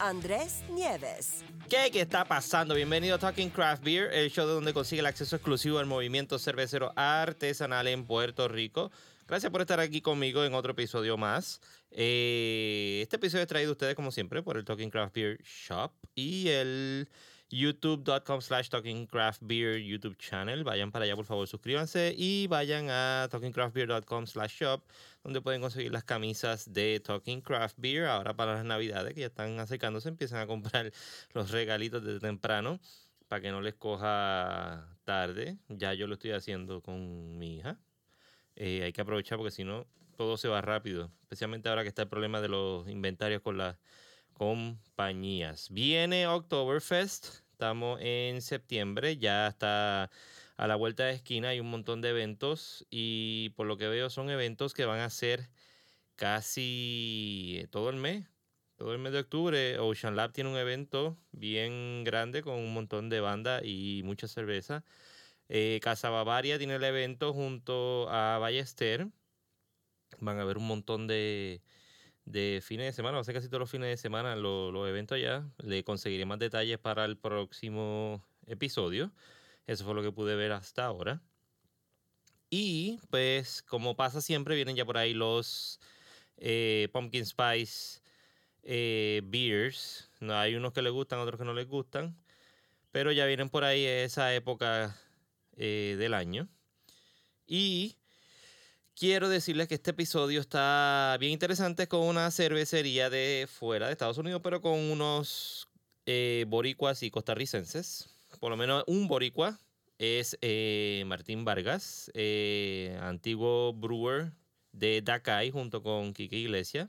Andrés Nieves. ¿Qué, ¿Qué está pasando? Bienvenido a Talking Craft Beer, el show de donde consigue el acceso exclusivo al movimiento cervecero artesanal en Puerto Rico. Gracias por estar aquí conmigo en otro episodio más. Eh, este episodio es traído a ustedes, como siempre, por el Talking Craft Beer Shop y el youtube.com slash talkingcraftbeer YouTube channel. Vayan para allá, por favor, suscríbanse y vayan a talkingcraftbeer.com slash shop, donde pueden conseguir las camisas de Talking Craft Beer. Ahora para las navidades que ya están acercándose, empiezan a comprar los regalitos desde temprano para que no les coja tarde. Ya yo lo estoy haciendo con mi hija. Eh, hay que aprovechar porque si no, todo se va rápido. Especialmente ahora que está el problema de los inventarios con las compañías. Viene Oktoberfest, estamos en septiembre, ya está a la vuelta de esquina, hay un montón de eventos y por lo que veo son eventos que van a ser casi todo el mes. Todo el mes de octubre, Ocean Lab tiene un evento bien grande con un montón de bandas y mucha cerveza. Eh, Casa Bavaria tiene el evento junto a Ballester. Van a haber un montón de, de fines de semana, va a ser casi todos los fines de semana los eventos allá. Le conseguiré más detalles para el próximo episodio. Eso fue lo que pude ver hasta ahora. Y pues, como pasa siempre, vienen ya por ahí los eh, Pumpkin Spice eh, Beers. Hay unos que les gustan, otros que no les gustan. Pero ya vienen por ahí esa época eh, del año. Y quiero decirles que este episodio está bien interesante con una cervecería de fuera de Estados Unidos, pero con unos eh, boricuas y costarricenses. Por lo menos un boricua es eh, Martín Vargas, eh, antiguo brewer de Dakai junto con Kike Iglesias.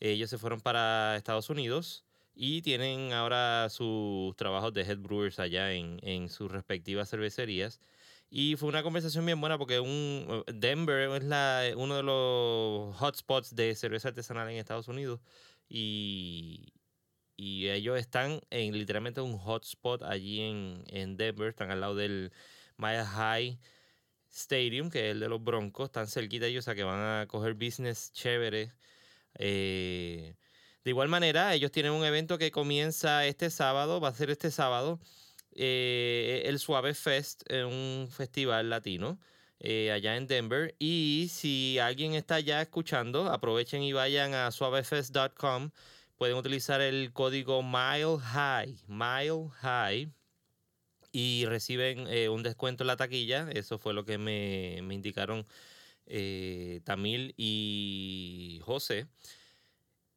Ellos se fueron para Estados Unidos y tienen ahora sus trabajos de head brewers allá en, en sus respectivas cervecerías. Y fue una conversación bien buena porque eh, Denver es la, uno de los hotspots de cerveza artesanal en Estados Unidos. Y, y ellos están en literalmente un hotspot allí en, en Denver. Están al lado del Maya High Stadium, que es el de los Broncos. Están cerquita ellos, o sea que van a coger business chévere. Eh, de igual manera, ellos tienen un evento que comienza este sábado, va a ser este sábado eh, el Suave Fest, un festival latino eh, allá en Denver. Y si alguien está ya escuchando, aprovechen y vayan a suavefest.com. Pueden utilizar el código Mile High, Mile High, y reciben eh, un descuento en la taquilla. Eso fue lo que me, me indicaron Tamil y José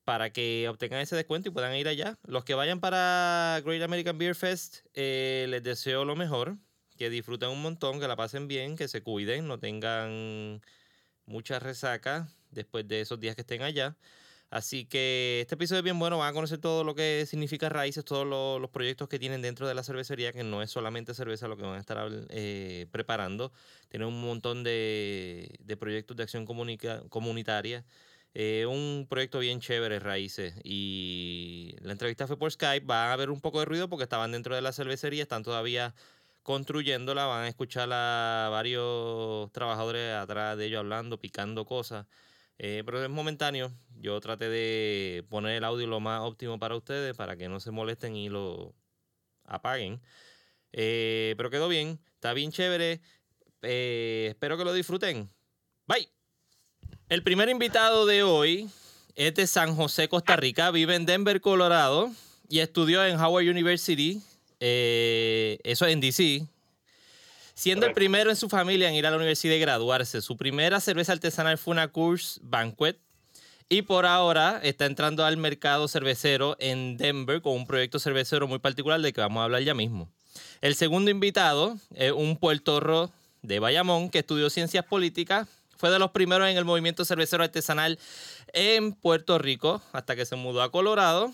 para que obtengan ese descuento y puedan ir allá. Los que vayan para Great American Beer Fest, eh, les deseo lo mejor, que disfruten un montón, que la pasen bien, que se cuiden, no tengan mucha resaca después de esos días que estén allá. Así que este episodio es bien bueno, van a conocer todo lo que significa Raíces, todos los, proyectos que tienen dentro de la cervecería, que no es solamente cerveza lo que van a estar eh, preparando, tienen un montón de, de proyectos de acción comunitaria eh, un proyecto bien chévere, Raíces. Y la entrevista fue por Skype. Va a haber un poco de ruido porque estaban dentro de la cervecería, están todavía construyéndola. Van a escuchar a varios trabajadores atrás de ellos hablando, picando cosas. Eh, pero es momentáneo. Yo traté de poner el audio lo más óptimo para ustedes, para que no se molesten y lo apaguen. Eh, pero quedó bien, está bien chévere. espero que lo disfruten. Bye. El primer invitado de hoy es de San José, Costa Rica. Vive en Denver, Colorado y estudió en Howard University, eh, eso en DC. Siendo el primero en su familia en ir a la universidad y graduarse. Su primera cerveza artesanal fue una Coors Banquet. Y por ahora está entrando al mercado cervecero en Denver con un proyecto cervecero muy particular de que vamos a hablar ya mismo. El segundo invitado es un puertorro de Bayamón que estudió ciencias políticas fue de los primeros en el movimiento cervecero artesanal en Puerto Rico hasta que se mudó a Colorado.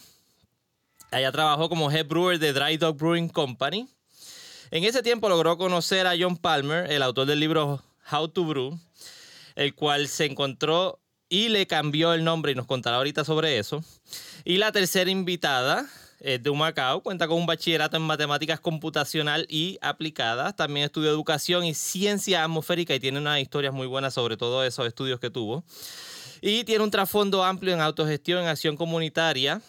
Allá trabajó como head brewer de Dry Dog Brewing Company. En ese tiempo logró conocer a John Palmer, el autor del libro How to Brew, el cual se encontró y le cambió el nombre y nos contará ahorita sobre eso. Y la tercera invitada es de Humacao, cuenta con un bachillerato en matemáticas computacional y aplicadas. También estudió educación y ciencia atmosférica y tiene unas historias muy buenas sobre todos esos estudios que tuvo. Y tiene un trasfondo amplio en autogestión, en acción comunitaria,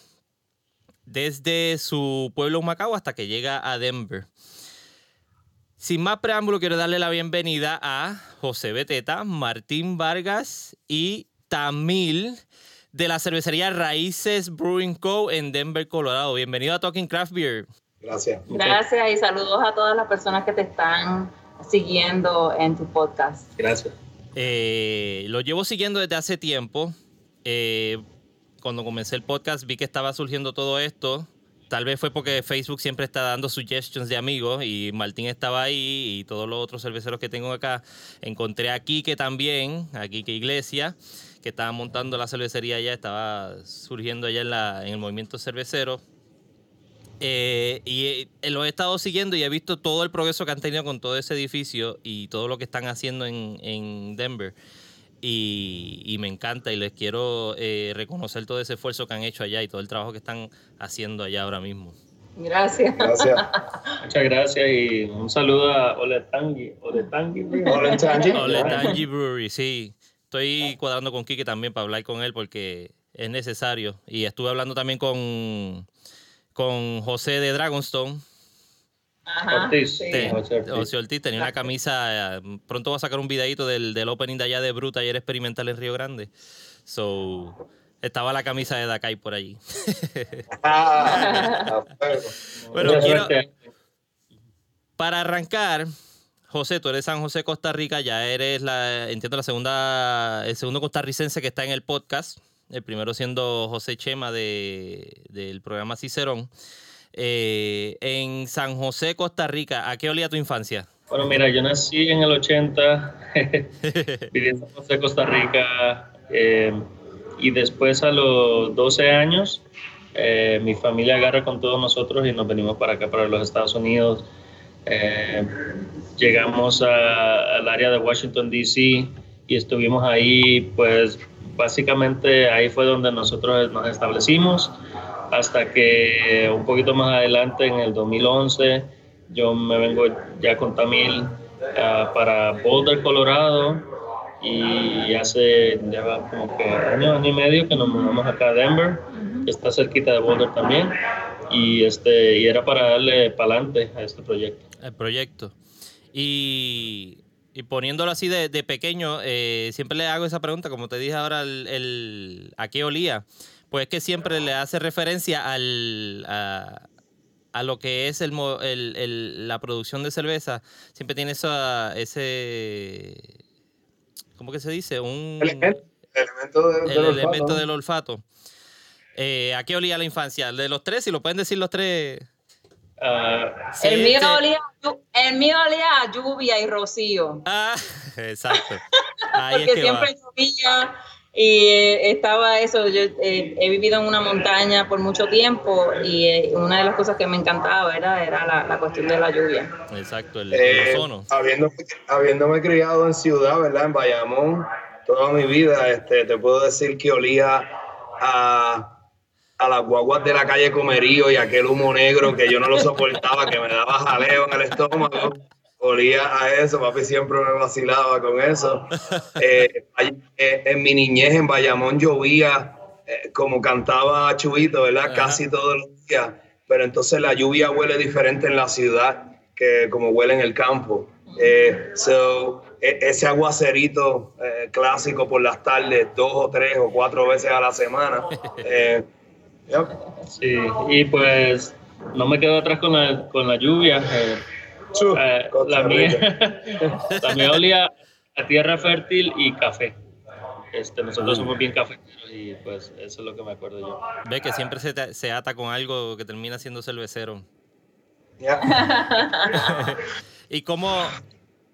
desde su pueblo Humacao hasta que llega a Denver. Sin más preámbulo, quiero darle la bienvenida a José Beteta, Martín Vargas y Tamil de la cervecería Raíces Brewing Co. en Denver, Colorado. Bienvenido a Talking Craft Beer. Gracias. Gracias y saludos a todas las personas que te están siguiendo en tu podcast. Gracias. Eh, lo llevo siguiendo desde hace tiempo. Eh, cuando comencé el podcast vi que estaba surgiendo todo esto. Tal vez fue porque Facebook siempre está dando suggestions de amigos y Martín estaba ahí y todos los otros cerveceros que tengo acá. Encontré a Quique también, a Quique Iglesia, que estaba montando la cervecería allá, estaba surgiendo allá en, la, en el movimiento cervecero. Eh, y eh, lo he estado siguiendo y he visto todo el progreso que han tenido con todo ese edificio y todo lo que están haciendo en, en Denver. Y, y, me encanta y les quiero eh, reconocer todo ese esfuerzo que han hecho allá y todo el trabajo que están haciendo allá ahora mismo. Gracias. Gracias. Muchas gracias y un saludo a Oletangi. Oletangi. Oletangi. Oletangi Brewery, sí. Estoy cuadrando con Kike también para hablar con él porque es necesario. Y estuve hablando también con, con José de Dragonstone. Ajá, Ortiz. sí. José Ortiz. José Ortiz tenía una camisa. Pronto va a sacar un videito del, del opening de allá de Bruta Taller Experimental en Río Grande. So, estaba la camisa de Dakai por allí. Ah. Bueno, quiero-. Para arrancar, José, tú eres San José, Costa Rica, ya eres la, entiendo, la segunda, el segundo costarricense que está en el podcast. El primero siendo José Chema de, del programa Cicerón. Eh, en San José, Costa Rica, ¿a qué olía tu infancia? Bueno, mira, yo nací en el 80, viví en San José, Costa Rica, eh, y después a los 12 años, eh, mi familia agarra con todos nosotros y nos venimos para acá, para los Estados Unidos. Llegamos a- al área de Washington, D.C. y estuvimos ahí, pues básicamente ahí fue donde nosotros nos establecimos hasta que un poquito más adelante, en el 2011, yo me vengo ya con Tamil ah, para Boulder, Colorado, y hace ya como que año, año y medio que nos mudamos acá a Denver, que está cerquita de Boulder también, y, este, y era para darle para adelante a este proyecto. El proyecto. Y, y poniéndolo así de, de pequeño, eh, siempre le hago esa pregunta, como te dije ahora, el, el- ¿a qué olía? Pues es que siempre le hace referencia al, a, a lo que es el, el- el- la producción de cerveza. Siempre tiene esa, ese... ¿Cómo que se dice? Un, Elemento, elemento de- el del olfato, elemento ¿no? del olfato. Eh, ¿A qué olía la infancia? De los tres, si lo pueden decir los tres. Ah, Sí, el, mío este- olía, el mío olía a lluvia y rocío. Ah, exacto. Ahí es porque va. siempre llovía y eh, estaba eso. Yo eh, he vivido en una montaña por mucho tiempo y eh, una de las cosas que me encantaba era, era la, la cuestión de la lluvia. Exacto, el, Eh, el ozono. habiéndome, habiéndome criado en ciudad, ¿verdad? En Bayamón, toda mi vida, este, te puedo decir que olía a, a las guaguas de la calle Comerío y aquel humo negro que yo no lo soportaba, que me daba jaleo en el estómago. Olía a eso, papi siempre me vacilaba con eso. Eh, eh, en mi niñez en Bayamón llovía, eh, como cantaba Chubito, ¿verdad? Ajá. Casi todos los días. Pero entonces la lluvia huele diferente en la ciudad que como huele en el campo. Eh, so, e- ese aguacerito eh, clásico por las tardes, dos o tres o cuatro veces a la semana. Eh, yep. sí, y pues no me quedo atrás con la, con la lluvia. eh, Eh, la mía, la mía olía a tierra fértil y café. Este, nosotros somos bien cafeteros y pues eso es lo que me acuerdo yo. Ve que siempre se, te- se ata con algo que termina siendo cervecero. Yeah. ¿Y cómo,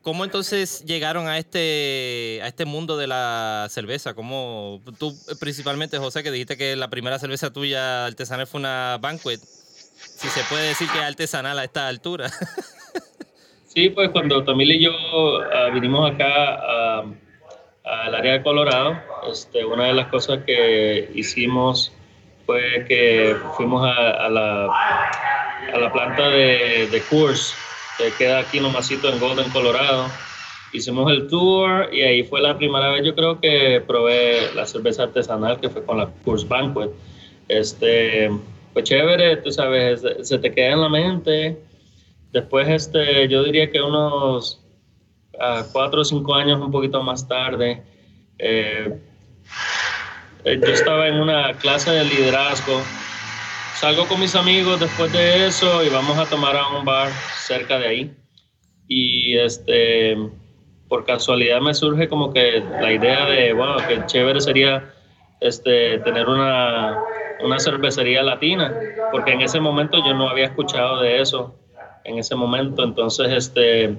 cómo entonces llegaron a este, a este mundo de la cerveza? ¿Cómo, tú, principalmente, José, que dijiste que la primera cerveza tuya artesanal fue una Banquet. si se puede decir que es artesanal a esta altura. sí, pues cuando Tamil y yo ah, vinimos acá al área de Colorado, este, una de las cosas que hicimos fue que fuimos a, la, a la planta de, de Coors, que queda aquí nomasito en Golden, Colorado. Hicimos el tour y ahí fue la primera vez yo creo que probé la cerveza artesanal que fue con la Coors Banquet. Este, pues chévere, tú sabes, se te queda en la mente. Después, este, yo diría que unos uh, cuatro o cinco años un poquito más tarde, eh, eh, yo estaba en una clase de liderazgo. Salgo con mis amigos después de eso y vamos a tomar a un bar cerca de ahí. Y este, por casualidad me surge como que la idea de, bueno, que chévere sería este, tener una, una cervecería latina, porque en ese momento yo no había escuchado de eso, en ese momento. Entonces, este,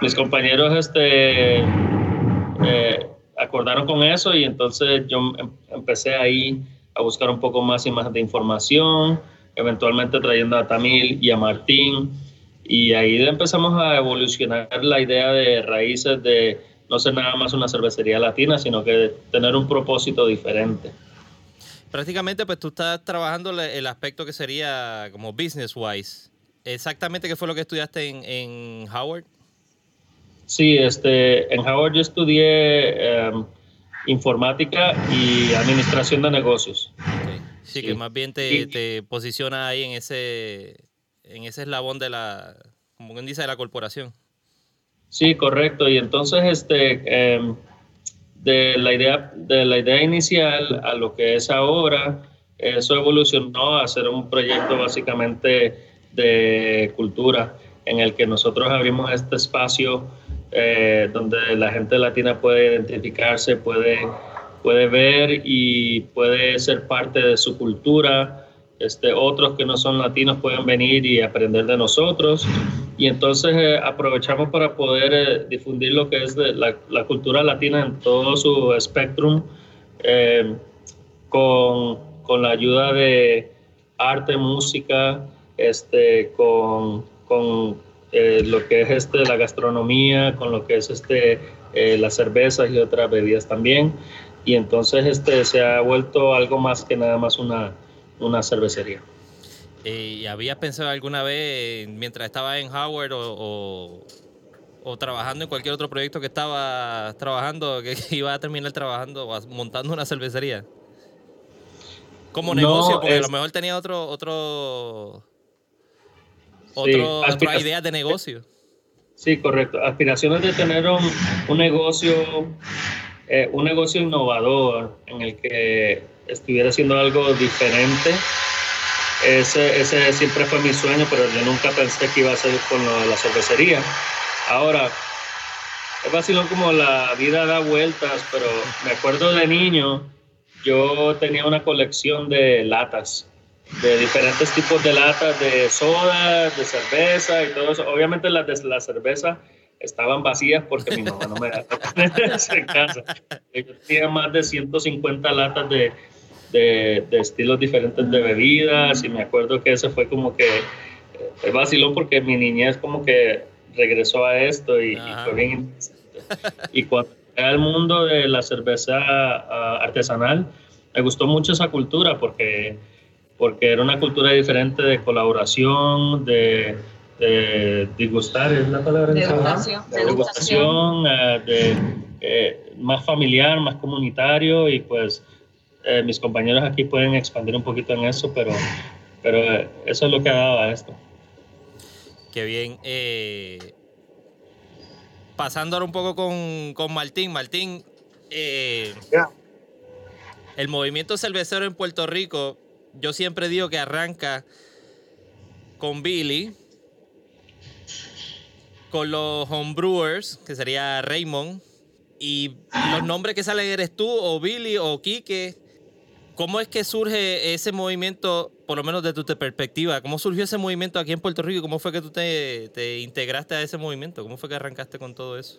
mis compañeros este, eh, acordaron con eso y entonces yo em, empecé ahí a buscar un poco más y más de información, eventualmente trayendo a Tamil y a Martín. Y ahí empezamos a evolucionar la idea de raíces de no ser nada más una cervecería latina, sino que tener un propósito diferente. Prácticamente, pues tú estás trabajando el aspecto que sería como business wise. Exactamente, ¿qué fue lo que estudiaste en, en Howard? Sí, este, en Howard yo estudié em, informática y administración de negocios. Sí, que más bien te, te, posiciona ahí en ese, en ese eslabón de la, como quien dice, de la corporación. Sí, correcto. Y entonces, este, em, de la idea, de la idea inicial a lo que es ahora, eso evolucionó a ser un proyecto básicamente de cultura en el que nosotros abrimos este espacio eh, donde la gente latina puede identificarse, puede, puede ver y puede ser parte de su cultura. Este, otros que no son latinos pueden venir y aprender de nosotros. Y entonces eh, aprovechamos para poder eh, difundir lo que es la, la, cultura latina en todo su espectrum, con, con, la ayuda de arte, música, este, con, con eh, lo que es este, la gastronomía, con lo que es este, eh, las cervezas y otras bebidas también. Y entonces este, se ha vuelto algo más que nada más una, una cervecería. Eh, ¿Y habías pensado alguna vez, mientras estaba en Howard o, o, trabajando en cualquier otro proyecto que estaba trabajando, que iba a terminar trabajando o montando una cervecería? Como negocio, porque a lo mejor tenía otro, otro otro, otra idea de negocio. Sí, correcto. Aspiraciones de tener un, un negocio, eh, un negocio innovador en el que estuviera haciendo algo diferente. Ese, ese siempre fue mi sueño, pero yo nunca pensé que iba a ser con la cervecería. Ahora, es vacilón como la vida da vueltas, pero me acuerdo de niño, yo tenía una colección de latas de diferentes tipos de latas de soda, de cerveza y todo eso. Obviamente las de la cerveza estaban vacías porque mi mamá no me dejaba en casa. Yo tenía más de 150 latas de, de, de, estilos diferentes de bebidas y me acuerdo que ese fue como que eh, vacilón porque mi niñez como que regresó a esto y, fue bien interesante. Y cuando llegué al mundo de la cerveza ah, artesanal, me gustó mucho esa cultura porque porque era una cultura diferente de colaboración, de, de disgustar, es la palabra. De educación. De educación, eh, de, eh, más familiar, más comunitario y pues eh, mis compañeros aquí pueden expandir un poquito en eso, pero, pero eso es lo que ha dado a esto. Qué bien. pasando ahora un poco con, con Martín. Martín, el movimiento cervecero en Puerto Rico yo siempre digo que arranca con Billy, con los homebrewers, que sería Raymond, y los nombres que salen eres tú, o Billy, o Quique. ¿Cómo es que surge ese movimiento, por lo menos desde tu perspectiva? ¿Cómo surgió ese movimiento aquí en Puerto Rico? ¿Cómo fue que tú te, te integraste a ese movimiento? ¿Cómo fue que arrancaste con todo eso?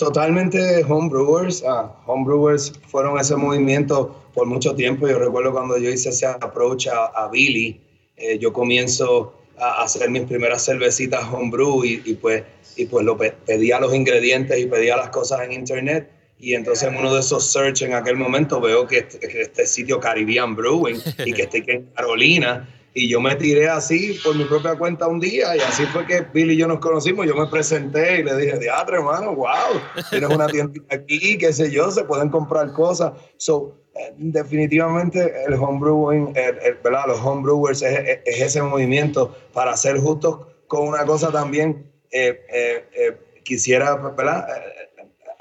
Totalmente homebrewers. Ah, homebrewers fueron ese movimiento por mucho tiempo. Yo recuerdo cuando yo hice ese approach a, Billy eh, yo comienzo a hacer mis primeras cervecitas homebrew y, y pues, y pues lo pedía los ingredientes y pedía las cosas en internet. Y entonces en uno de esos search en aquel momento veo que este, que este sitio Caribbean Brewing y que estoy en Carolina y yo me tiré así por mi propia cuenta un día y así fue que Billy y yo nos conocimos. Yo me presenté y le dije, teatro, hermano, wow, tienes una tienda aquí, qué sé yo, se pueden comprar cosas. So, eh, definitivamente el homebrewing, el, ¿verdad? los homebrewers es, es, ese movimiento para ser justos con una cosa también. Eh, eh, quisiera ¿verdad?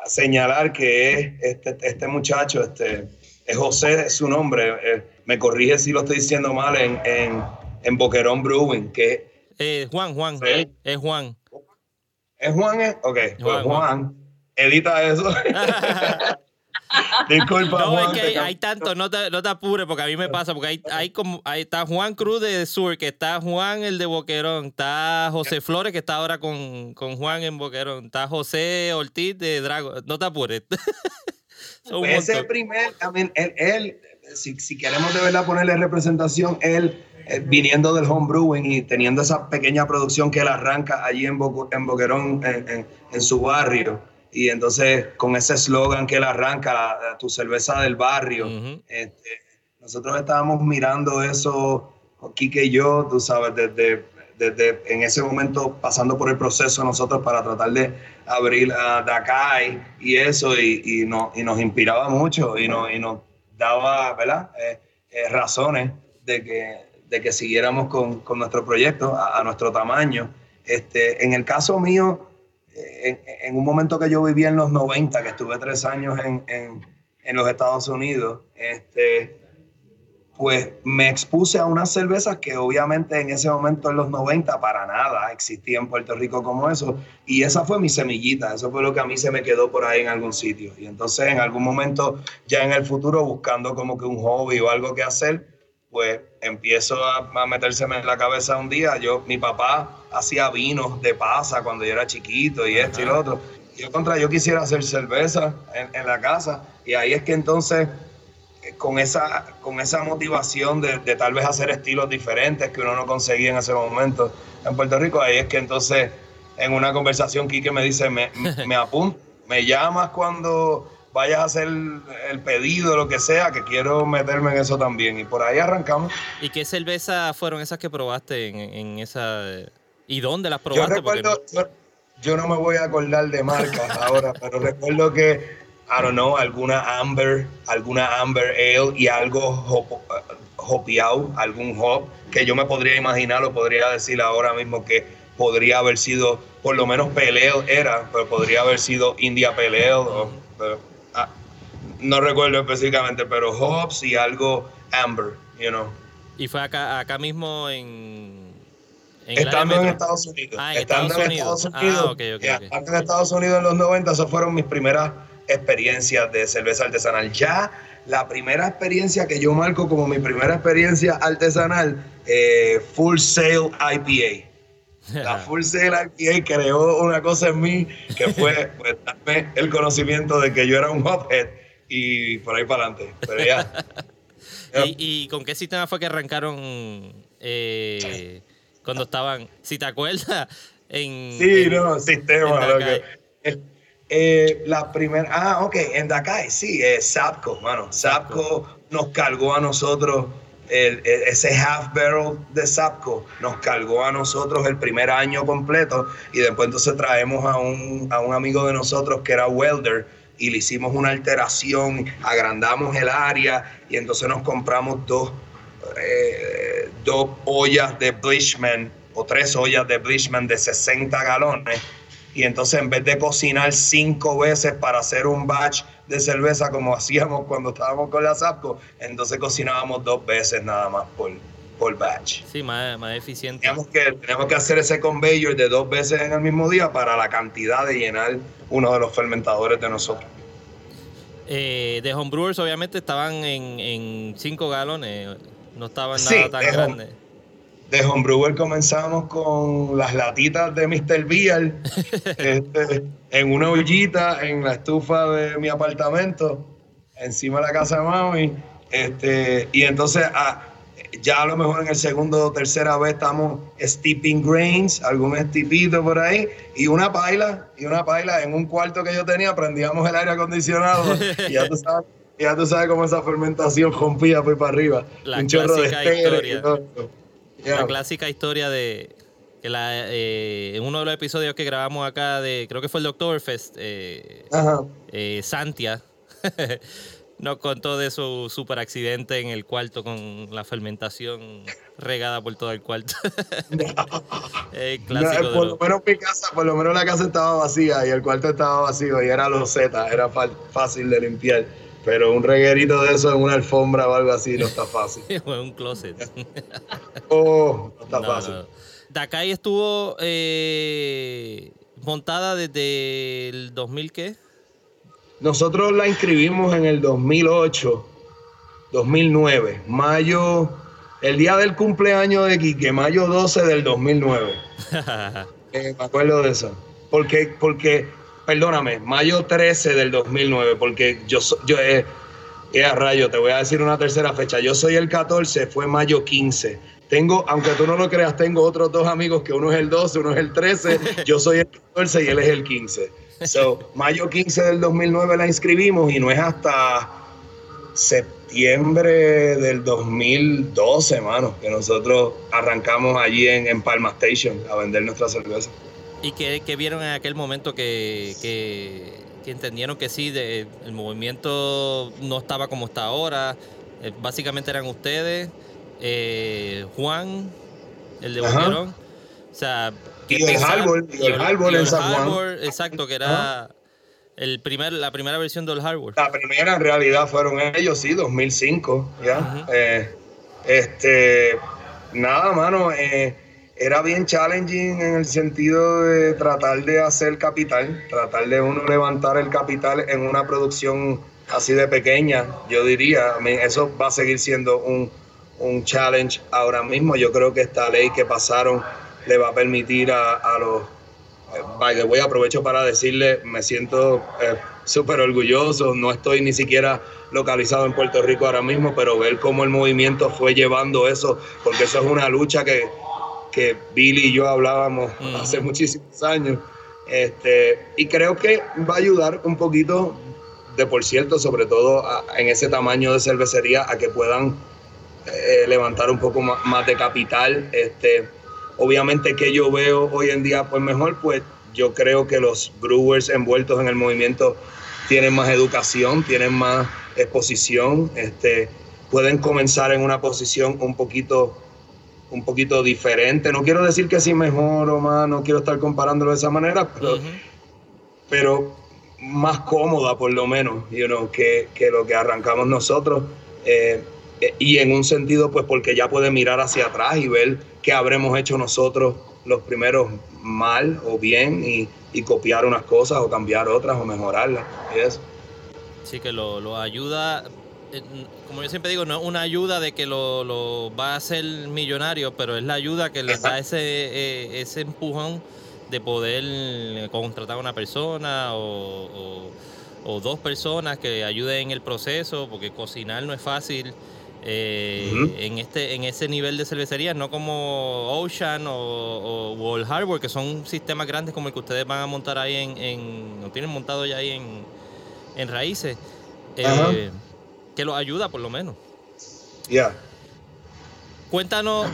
señalar que es este, este muchacho, este, es José, es su nombre me corrige si lo estoy diciendo mal, en, en, en Boquerón Brewing, que... Eh, Juan, Juan, es Juan. ¿Es Juan? Eh? Ok, pues Juan, edita eso. Disculpa, no, Juan, es que hay, tanto, no te, no te, apures, porque a mí me pasa, porque hay, hay como, ahí está Juan Cruz de Sur, que está Juan el de Boquerón, está José Flores, que está ahora con, con Juan en Boquerón, está José Ortiz de Drago, no te apures. pues ese primer, también él, él si, si, queremos de verdad ponerle representación, él eh, viniendo del homebrewing y teniendo esa pequeña producción que él arranca allí en, en Boquerón, en, en, su barrio, y entonces con ese eslogan que él arranca, tu cerveza del barrio, este, nosotros estábamos mirando eso, Kike y yo, tú sabes, desde, desde en ese momento pasando por el proceso nosotros para tratar de abrir a Dakai y eso, y, y, no, y nos inspiraba mucho y, no, y nos daba ¿verdad? Eh, eh, razones de que, de que siguiéramos con, con nuestro proyecto a, nuestro tamaño. Este, en el caso mío, en, un momento que yo vivía en los 90, que estuve tres años en, en, en los Estados Unidos, este, pues me expuse a unas cervezas que obviamente en ese momento en los 90 para nada existía en Puerto Rico como eso. Y esa fue mi semillita, eso fue lo que a mí se me quedó por ahí en algún sitio. Y entonces en algún momento ya en el futuro buscando como que un hobby o algo que hacer, pues empiezo a, a metérseme en la cabeza un día. Yo, mi papá hacía vinos de pasa cuando yo era chiquito y esto y lo otro. Yo contra, yo quisiera hacer cerveza en, en la casa y ahí es que entonces con esa, con esa motivación de, de, tal vez hacer estilos diferentes que uno no conseguía en ese momento en Puerto Rico, ahí es que entonces en una conversación Quique me dice, me, me apunto, me llamas cuando vayas a hacer el pedido, lo que sea, que quiero meterme en eso también. Y por ahí arrancamos. ¿Y qué cerveza fueron esas que probaste en, en esa... ¿Y dónde las probaste? Yo recuerdo, yo, yo, no me voy a acordar de marcas ahora, pero recuerdo que I don't know, alguna amber, alguna amber ale y algo hop, hopiao, algún hop que yo me podría imaginar o podría decir ahora mismo que podría haber sido, por lo menos peleo era, pero podría haber sido India peleo. Ah, no recuerdo específicamente, pero hops y algo amber, you know. Y fue acá, acá mismo en, Estando en Estados Unidos. Ah, en Estando Estados en Estados Unidos. Ah, okay, okay, okay. en Estados Unidos en los 90, esas fueron mis primeras experiencia de cerveza artesanal. Ya la primera experiencia que yo marco como mi primera experiencia artesanal, eh, Full Sail IPA. La Full Sail IPA creó una cosa en mí que fue pues, darme el conocimiento de que yo era un hophead y por ahí para adelante. Pero ya. ¿Y, con qué sistema fue que arrancaron eh, cuando estaban, si te acuerdas? En, sí, no, sistema. Eh, la primera, ah, ok, en Dakai, sí, es Sapco, mano. Sapco nos cargó a nosotros, el, ese half barrel de Sapco nos cargó a nosotros el primer año completo y después entonces traemos a un, a un amigo de nosotros que era welder y le hicimos una alteración, agrandamos el área y entonces nos compramos dos, eh, dos ollas de Blishman o tres ollas de Blishman de 60 galones y entonces en vez de cocinar cinco veces para hacer un batch de cerveza como hacíamos cuando estábamos con la Zapco, entonces cocinábamos dos veces nada más por, por batch. Sí, más, más eficiente. Teníamos que, teníamos que hacer ese conveyor de dos veces en el mismo día para la cantidad de llenar uno de los fermentadores de nosotros. Eh, de homebrewers obviamente estaban en, en cinco galones, no estaban nada tan grandes de Homebrewer comenzamos con las latitas de Mr. Beer este, en una ollita en la estufa de mi apartamento, encima de la casa de mami. Este, y entonces, ah, ya a lo mejor en el segundo o tercera vez estamos steeping grains, algún estipito por ahí, y una paila, y una paila en un cuarto que yo tenía, prendíamos el aire acondicionado, y ya tú sabes, ya tú sabes cómo esa fermentación rompía pues para arriba. La un chorro de clásica La clásica historia de que la, eh, en uno de los episodios que grabamos acá de, creo que fue el Oktoberfest, eh, eh, Santia nos contó de su super accidente en el cuarto con la fermentación regada por todo el cuarto. el clásico No, de por lo menos mi casa, por lo menos la casa estaba vacía y el cuarto estaba vacío y era loseta, era fácil de limpiar. Pero un reguerito de eso en una alfombra o algo así no está fácil. fue un closet. Oh, no está No, fácil. no. Dakai estuvo eh, montada desde el 2000 qué? Nosotros la inscribimos en el 2008, 2009, mayo, el día del cumpleaños de Quique, mayo 12 del 2009. Eh, me acuerdo de eso. Porque, porque, perdóname, mayo 13 del 2009, porque yo, yo eh, eh, a rayo, te voy a decir una tercera fecha. Yo soy el 14, fue mayo 15. Tengo, aunque tú no lo creas, tengo otros dos amigos que uno es el 12, uno es el 13, yo soy el 14 y él es el 15. So, mayo 15 del 2009 la inscribimos y no es hasta septiembre del 2012, mano, que nosotros arrancamos allí en, en Palma Station a vender nuestra cerveza. ¿Y que, vieron en aquel momento que, que, que entendieron que sí, de, el movimiento no estaba como está ahora? Eh, básicamente eran ustedes, eh, Juan, el de. Boquerón. O sea, ¿qué Y el? Harbor, y el y en San Juan. Exacto, que era el primer, la primera versión del Harbor. La primera en realidad fueron ellos, sí, 2005, ya. Eh, este, nada, mano, eh, era bien challenging en el sentido de tratar de hacer capital, tratar de uno levantar el capital en una producción así de pequeña, yo diría. Eso va a seguir siendo un, un challenge ahora mismo. Yo creo que esta ley que pasaron le va a permitir a, a los By the way, aprovecho para decirle, me siento eh, súper orgulloso, no estoy ni siquiera localizado en Puerto Rico ahora mismo, pero ver cómo el movimiento fue llevando eso, porque eso es una lucha que, que Billy y yo hablábamos hace muchísimos años. Este, y creo que va a ayudar un poquito, de por cierto, sobre todo a- en ese tamaño de cervecería, a que puedan eh, levantar un poco más, más de capital. Este, obviamente que yo veo hoy en día pues mejor, pues yo creo que los brewers envueltos en el movimiento tienen más educación, tienen más exposición, este, pueden comenzar en una posición un poquito un poquito diferente. No quiero decir que sí mejor o más, no quiero estar comparándolo de esa manera, pero, pero más cómoda por lo menos, you know, que, que lo que arrancamos nosotros. Eh, eh, y en un sentido, pues porque ya puede mirar hacia atrás y ver qué habremos hecho nosotros los primeros mal o bien y, y copiar unas cosas o cambiar otras o mejorarlas. Sí, que lo, lo ayuda, como yo siempre digo, no es una ayuda de que lo, lo va a hacer millonario, pero es la ayuda que les da ese, eh, ese empujón de poder eh, contratar a una persona o, o- o dos personas que ayuden en el proceso, porque cocinar no es fácil. eh, en este en ese nivel de cervecería, no como Ocean o, o World Harbor, que son sistemas grandes como el que ustedes van a montar ahí en, en o tienen montado ya ahí en, en raíces, eh. Que los ayuda por lo menos. Ya. Cuéntanos,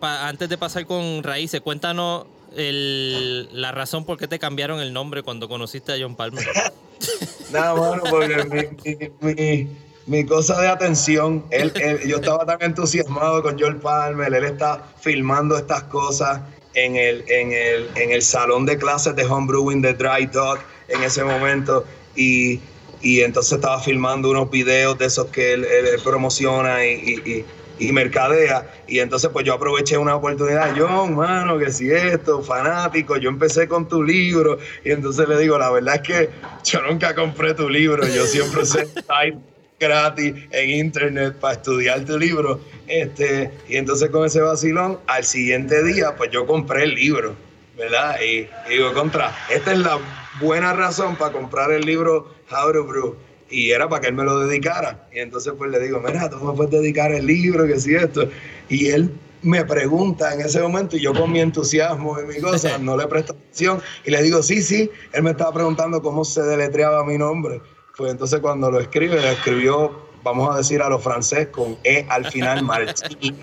pa- antes de pasar con raíces, cuéntanos el- la razón por qué te cambiaron el nombre cuando conociste a John Palmer. Nada, mano, porque mi, mi- mi- mi cosa de atención, él, él- yo estaba tan entusiasmado con Joel Palmer, él está filmando estas cosas en el, en el, en el salón de clases de homebrewing de Dry Dog en ese momento y, y entonces estaba filmando unos videos de esos que él, él- él promociona y, y- y- y mercadea y entonces pues yo aproveché una oportunidad, John, mano, que si esto, fanático, yo empecé con tu libro y entonces le digo, la verdad es que yo nunca compré tu libro, yo siempre sé site gratis en internet para estudiar tu libro. Este, y entonces con ese vacilón, al siguiente día, pues yo compré el libro, ¿verdad? Y, y digo, contra, esta es la buena razón para comprar el libro How to Brew. y era para que él me lo dedicara. Y entonces pues le digo, mira, tú me puedes dedicar el libro, que si esto. Y él me pregunta en ese momento y yo con mi entusiasmo y mi cosa no le presto atención y le digo, sí, sí, él me estaba preguntando cómo se deletreaba mi nombre. Pues entonces cuando lo escribe, lo escribió, vamos a decir a lo francés, con E al final, Martín.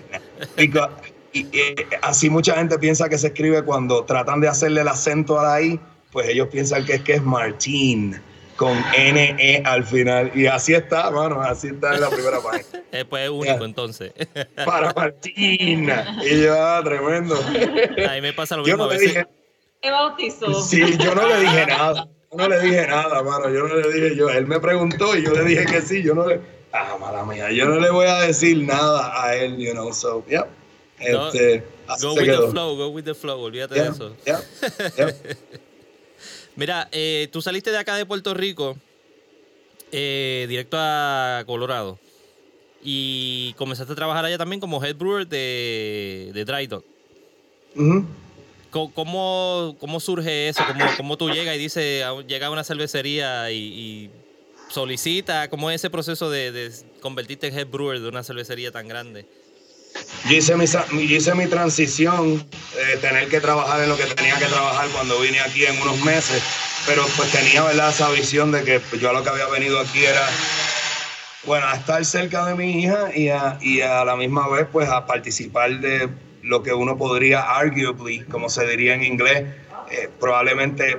Y, así mucha gente piensa que se escribe cuando tratan de hacerle el acento a la I, pues ellos piensan que es que es Martín con NE al final. Y así está, mano, así está en la primera página. Eh, pues es único entonces. Para Martín. Y yo, ah, tremendo. Ahí me pasa lo mismo. No a veces. dije, ¿Qué bautizó? sí, yo no le dije nada. Yo no le dije nada, mano. Yo no le dije yo. Él me preguntó y yo le dije que sí. Yo no le. Ah, mala mía. Yo no le voy a decir nada a él, you know. So, yeah. No, Este, así Go with quedó. the flow, go with the flow, olvídate Yeah, de eso. yeah, yeah. Mira, eh, tú saliste de acá de Puerto Rico eh, directo a Colorado y comenzaste a trabajar allá también como head brewer de, de Dry Dog. ¿Cómo, cómo surge eso? ¿Cómo, cómo tú llegas y dices, llega a una cervecería y, y solicita? ¿Cómo es ese proceso de, de convertirte en head brewer de una cervecería tan grande? Yo hice mi, yo hice mi transición, eh, tener que trabajar en lo que tenía que trabajar cuando vine aquí en unos meses, pero pues tenía ¿verdad? esa visión de que yo a lo que había venido aquí era, bueno, a estar cerca de mi hija y a, y a la misma vez pues a participar de lo que uno podría arguably, como se diría en inglés, eh, probablemente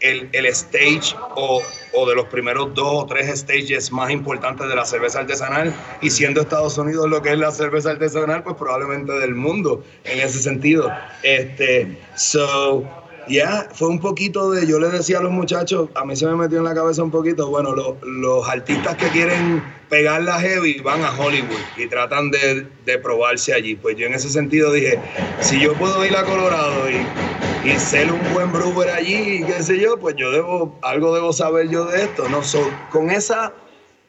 el, el stage o, o de los primeros dos o tres stages más importantes de la cerveza artesanal y siendo Estados Unidos lo que es la cerveza artesanal, pues probablemente del mundo en ese sentido. Este, so, ya, fue un poquito de, yo le decía a los muchachos, a mí se me metió en la cabeza un poquito, bueno, lo- los artistas que quieren pegar la heavy van a Hollywood y tratan de, de probarse allí. Pues yo en ese sentido dije, si yo puedo ir a Colorado y, y ser un buen brewer allí qué sé yo, pues yo debo, algo debo saber yo de esto, ¿no? So, con esa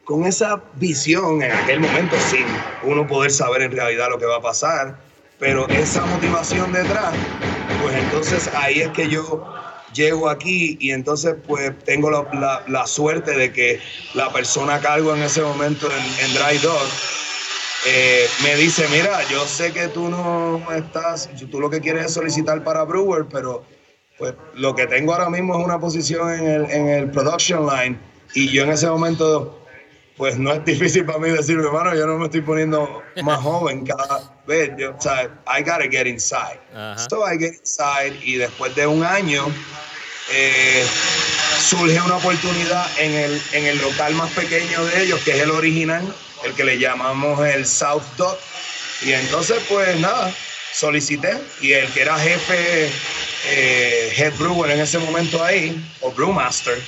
con esa visión en aquel momento sin uno poder saber en realidad lo que va a pasar, pero esa motivación detrás, pues entonces ahí es que yo llego aquí y entonces pues tengo la, la- la suerte de que la persona a cargo en ese momento en, en Dry Dog eh, me dice, mira, yo sé que tú no estás, tú lo que quieres es solicitar para Brewer, pero pues lo que tengo ahora mismo es una posición en el, en el production line y yo en ese momento pues no es difícil para mí decir, hermano, yo no me estoy poniendo más joven cada vez, yo, o sea, I gotta get inside. Ajá. So I get inside y después de un año eh, surge una oportunidad en el, en el local más pequeño de ellos, que es el original, el que le llamamos el South Dot. Y entonces, pues nada, solicité y el que era jefe, eh, head brewer en ese momento ahí, o brewmaster,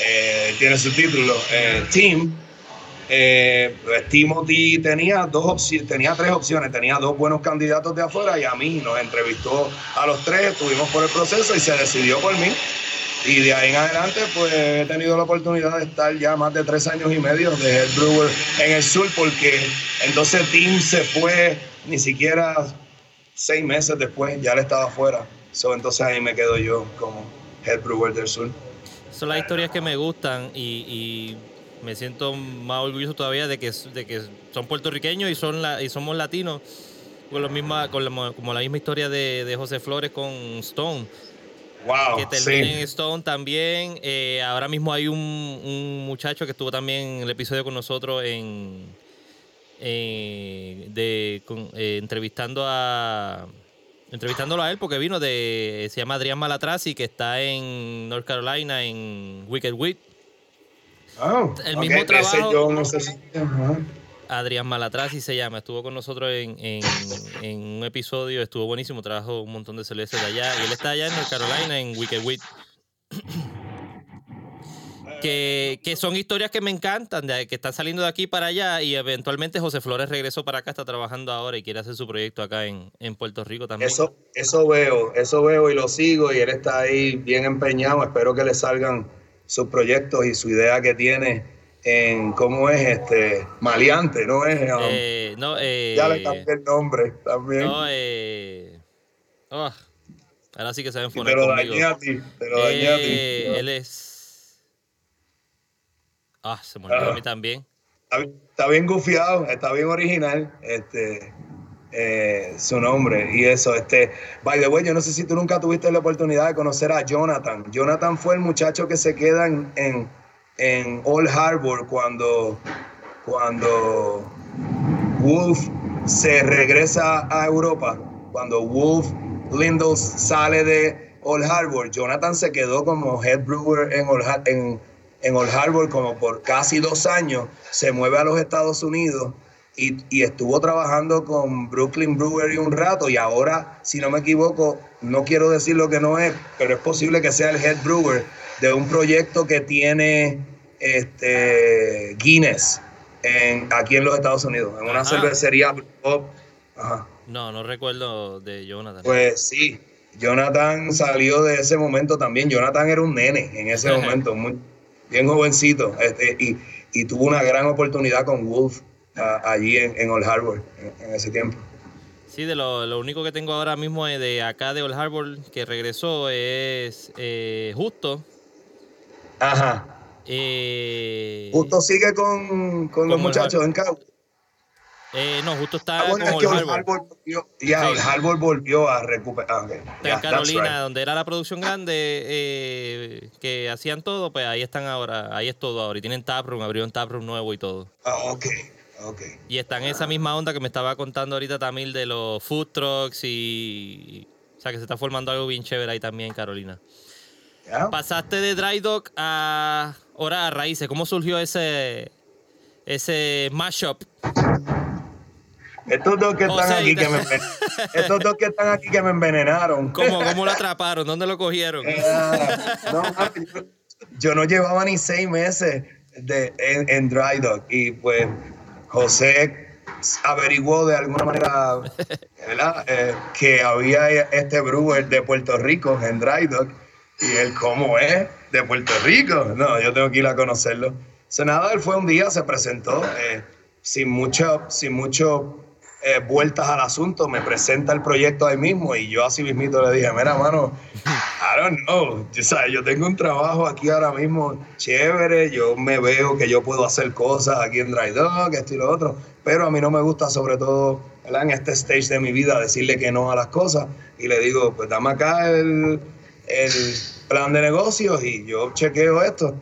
eh, tiene su título, eh, Tim, eh, pues Timothy tenía dos tenía tres opciones, tenía dos buenos candidatos de afuera y a mí nos entrevistó a los tres, estuvimos por el proceso y se decidió por mí. Y de ahí en adelante, pues he tenido la oportunidad de estar ya más de tres años y medio de head brewer en el sur, porque entonces Tim se fue ni siquiera seis meses después, ya él estaba afuera. So, entonces ahí me quedo yo como head brewer del sur. Son las historias que me gustan y, y me siento más orgulloso todavía de que, de que son puertorriqueños y, son la, y somos latinos. Con, lo misma, con la, como la misma historia de, de José Flores con Stone. Wow, que termina en sí. Stone también. Eh, ahora mismo hay un, un muchacho que estuvo también en el episodio con nosotros en, eh, de, con- eh, entrevistando a entrevistándolo a él porque vino de se llama Adrián Malatrasi que está en North Carolina en Wicked Wheat Oh, el mismo ese trabajo- yo no sé si- ajá. Adrián Malatrasi se llama estuvo con nosotros en, en- en un episodio estuvo buenísimo trabajó un montón de cervezas de allá y él está allá en North Carolina en Wicked que, que son historias que me encantan, de, que están saliendo de aquí para allá y eventualmente José Flores regresó para acá, está trabajando ahora y quiere hacer su proyecto acá en, en Puerto Rico también. Eso, eso veo, eso veo y lo sigo y él está ahí bien empeñado. Espero que le salgan sus proyectos y su idea que tiene en cómo es este maleante, ¿no es? Um, Eh, no, eh, ya le cambié el nombre también. no, eh, ah, ahora sí que se ven y te poner lo dañé a ti, te lo dañé a ti. Eh, él es Ah, se me olvidó a mí también. Está, bien gufiado, está bien original. Este, eh, su nombre y eso. Este, by the way, yo no sé si tú nunca tuviste la oportunidad de conocer a Jonathan. Jonathan fue el muchacho que se queda en, en, en Old Harbor cuando, cuando Wolf se regresa a Europa. Cuando Wolf Lindos sale de Old Harbor, Jonathan se quedó como head brewer en Old, en, en Old Harbor como por casi dos años. Se mueve a los Estados Unidos y, estuvo trabajando con Brooklyn Brewery un rato y ahora, si no me equivoco, no quiero decir lo que no es, pero es posible que sea el head brewer de un proyecto que tiene este, Guinness en, aquí en los Estados Unidos, en una cervecería No, no recuerdo de Jonathan. Pues sí, Jonathan salió de ese momento también. Jonathan era un nene en ese momento, muy, bien jovencito, este, y, y tuvo una gran oportunidad con Wolf allí en, Old Harbor en, ese tiempo. Sí, de lo, lo, único que tengo ahora mismo de acá de Old Harbor que regresó es eh, Justo. Ajá. Eh, Justo sigue con, con los muchachos en Cabo. Eh, no, justo está ah, con Old Harbor. ya, Old Harbor volvió a recuperar. en Carolina, donde era la producción grande, eh, que hacían todo, pues ahí están ahora, ahí es todo ahora. Y tienen taproom, abrieron taproom nuevo y todo. Ah, ok. Y está en esa misma onda que me estaba contando ahorita Tamil de los food trucks y... O sea, que se está formando algo bien chévere ahí también en Pasaste de Dry Dog a ahora a Raíces. ¿Cómo surgió ese, ese mashup? Estos dos que están aquí que me estos dos que están aquí que me envenenaron. ¿Cómo, cómo lo atraparon? ¿Dónde lo cogieron? Eh, no, yo, no llevaba ni seis meses de, en, en Dry Dog y pues José averiguó de alguna manera eh, que había este brewer de Puerto Rico en Dry Dog y él, ¿cómo es? ¿De Puerto Rico? No, yo tengo que ir a conocerlo. Senador, él fue un día, se presentó eh, sin mucho, sin mucho eh, vueltas al asunto, me presenta el proyecto ahí mismo y yo así mismito le dije, mira, mano, I don't know, yo, yo tengo un trabajo aquí ahora mismo chévere, yo me veo que yo puedo hacer cosas aquí en Dry Dog, esto y lo otro, pero a mí no me gusta sobre todo en este stage de mi vida decirle que no a las cosas y le digo, pues dame acá el, el plan de negocios y yo chequeo esto.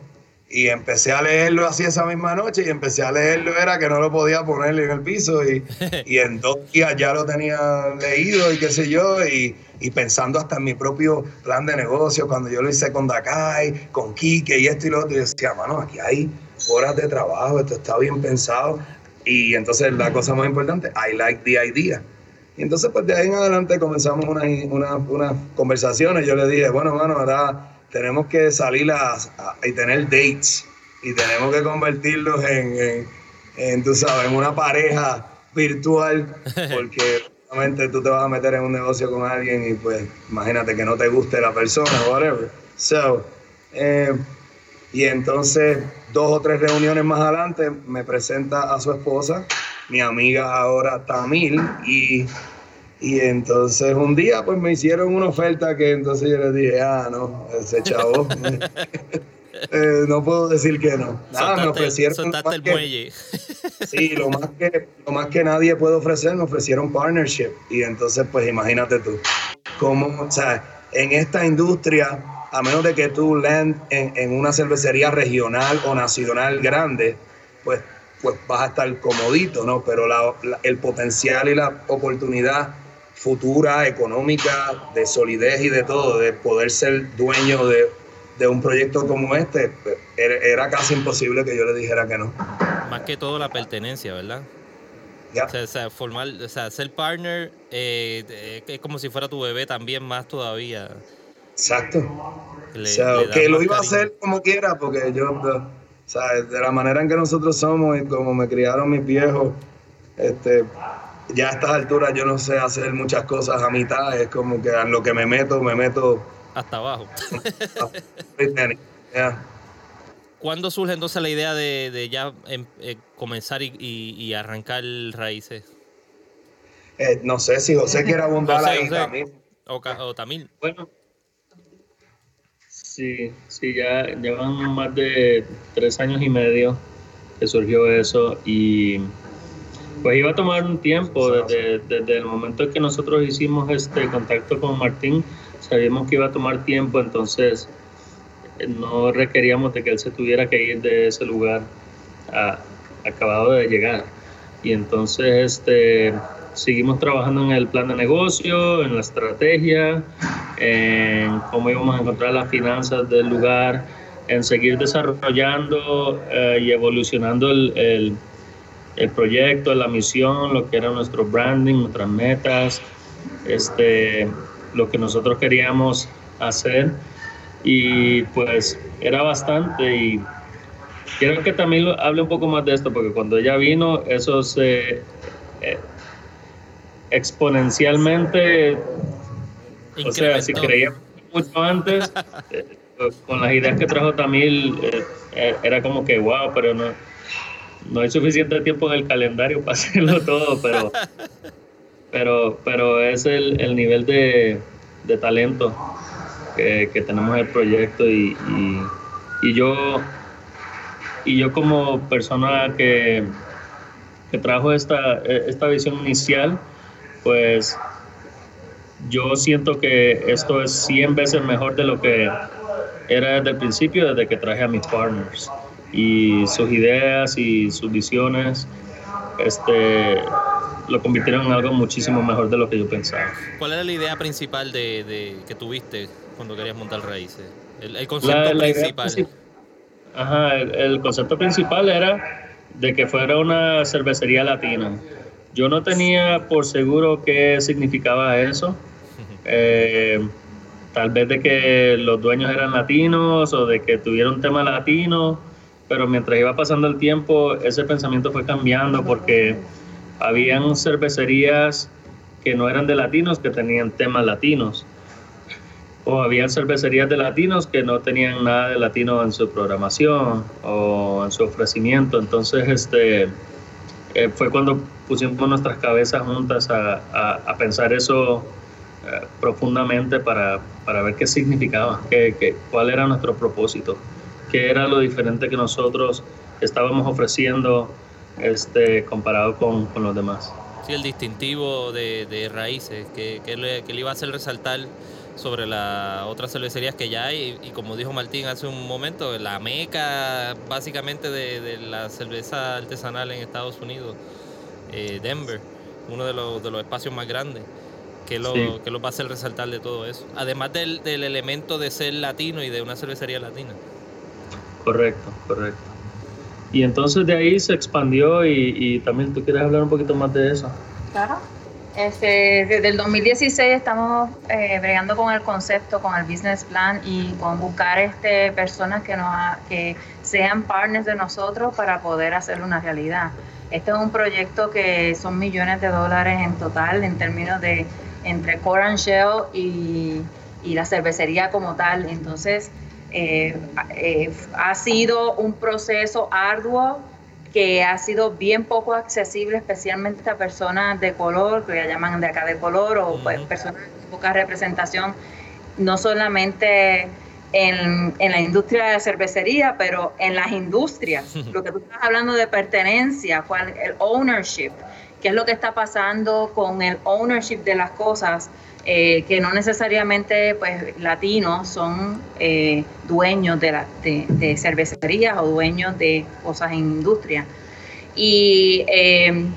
Y empecé a leerlo así esa misma noche y empecé a leerlo, era que no lo podía ponerle en el piso y, y en dos días ya lo tenía leído y qué sé yo, y, y, pensando hasta en mi propio plan de negocio, cuando yo lo hice con Dakai, con Kike y esto y lo otro, y decía, mano, aquí hay horas de trabajo, esto está bien pensado, y entonces la cosa más importante, I like the idea. Y entonces pues de ahí en adelante comenzamos unas una, una conversaciones, yo le dije, bueno, mano, ahora tenemos que salir a, y tener dates y tenemos que convertirlos en, en, tú sabes, en una pareja virtual porque obviamente tú te vas a meter en un negocio con alguien y pues imagínate que no te guste la persona whatever. So, eh, y entonces dos o tres reuniones más adelante me presenta a su esposa, mi amiga ahora Tamil, y y entonces un día pues me hicieron una oferta que entonces yo les dije, ah, no, ese chavo, eh, no puedo decir que no. Nada, me ofrecieron... el muelle. sí, lo más, que, lo más que nadie puede ofrecer, me ofrecieron partnership. Y entonces pues imagínate tú, cómo, o sea, en esta industria, a menos de que tú land en, en una cervecería regional o nacional grande, pues pues vas a estar comodito, ¿no? Pero la, el potencial y la oportunidad futura, económica, de solidez y de todo, de poder ser dueño de, un proyecto como este, pues, era, casi imposible que yo le dijera que no. Más que todo la pertenencia, ¿verdad? O, sea, formar, o sea, ser partner eh, es como si fuera tu bebé también más todavía. Exacto. o sea, que lo iba a hacer como quiera, porque yo, o de la manera en que nosotros somos y como me criaron mis viejos, este, ya a estas alturas yo no sé hacer muchas cosas a mitad, es como que a lo que me meto, me meto hasta abajo. ¿Cuándo surge entonces la idea de, ya em, eh, comenzar y, arrancar raíces? Eh, no sé si José quiere abundar ahí también. O, Tamil. Bueno, Sí, sí, ya llevan más de tres años y medio que surgió eso y pues iba a tomar un tiempo desde, desde el momento en que nosotros hicimos este contacto con Martín, sabíamos que iba a tomar tiempo, entonces eh, no requeríamos de que él se tuviera que ir de ese lugar acabado de llegar. Y entonces este, seguimos trabajando en el plan de negocio, en la estrategia, en cómo íbamos a encontrar las finanzas del lugar, en seguir desarrollando eh, y evolucionando el, el, proyecto, la misión, lo que era nuestro branding, nuestras metas, este, lo que nosotros queríamos hacer. Y pues era bastante y quiero que también hable un poco más de esto, porque cuando ella vino, eso se... Exponencialmente, o sea, si creíamos mucho antes, eh, con las ideas que trajo Tamil, eh, eh, era como que, wow, pero no, no hay suficiente tiempo en el calendario para hacerlo todo, pero, pero, pero es el, el nivel de, de talento que, que, tenemos en el proyecto y, y, y, yo y yo como persona que, que trajo esta, esta visión inicial, pues yo siento que esto es 100 veces mejor de lo que era desde el principio, desde que traje a mis partners. Y sus ideas y sus visiones este, lo convirtieron en algo muchísimo mejor de lo que yo pensaba. ¿Cuál era la idea principal de, que tuviste cuando querías montar raíces? El, concepto principal. ajá, el concepto principal era de que fuera una cervecería latina yo no tenía por seguro qué significaba eso. Eh, tal vez de que los dueños eran latinos o de que tuvieron tema latino, pero mientras iba pasando el tiempo, ese pensamiento fue cambiando porque habían cervecerías que no eran de latinos que tenían temas latinos. O habían cervecerías de latinos que no tenían nada de latino en su programación o en su ofrecimiento. Entonces, este, eh, fue cuando pusimos nuestras cabezas juntas a, a, pensar eso eh, profundamente para, para, ver qué significaba, qué, qué, cuál era nuestro propósito, qué era lo diferente que nosotros estábamos ofreciendo este, comparado con, con los demás. Sí, el distintivo de, de raíces, que, que, le, que le iba a hacer resaltar sobre las otras cervecerías que ya hay y como dijo Martín hace un momento, la meca básicamente de, la cerveza artesanal en Estados Unidos, eh, Denver, uno de los, de los espacios más grandes. Que lo, que lo va a hacer resaltar de todo eso. Además del, del elemento de ser latino y de una cervecería latina. Correcto, correcto. Y entonces de ahí se expandió y, y, también tú quieres hablar un poquito más de eso. Claro. Este, desde el 2016 estamos eh, bregando con el concepto, con el business plan y con buscar este, personas que, nos, que sean partners de nosotros para poder hacerlo una realidad. Este es un proyecto que son millones de dólares en total en términos de entre Core and Shell y, y la cervecería como tal. Entonces, eh, eh, ha sido un proceso arduo que ha sido bien poco accesible, especialmente a personas de color, que ya llaman de acá de color, o pues, personas con poca representación, no solamente en, en, la industria de cervecería, pero en las industrias. Lo que tú estás hablando de pertenencia, cuál, el ownership, qué es lo que está pasando con el ownership de las cosas eh, que no necesariamente pues latinos son eh, dueños de, la, de, cervecerías o dueños de cosas en industria. Y em,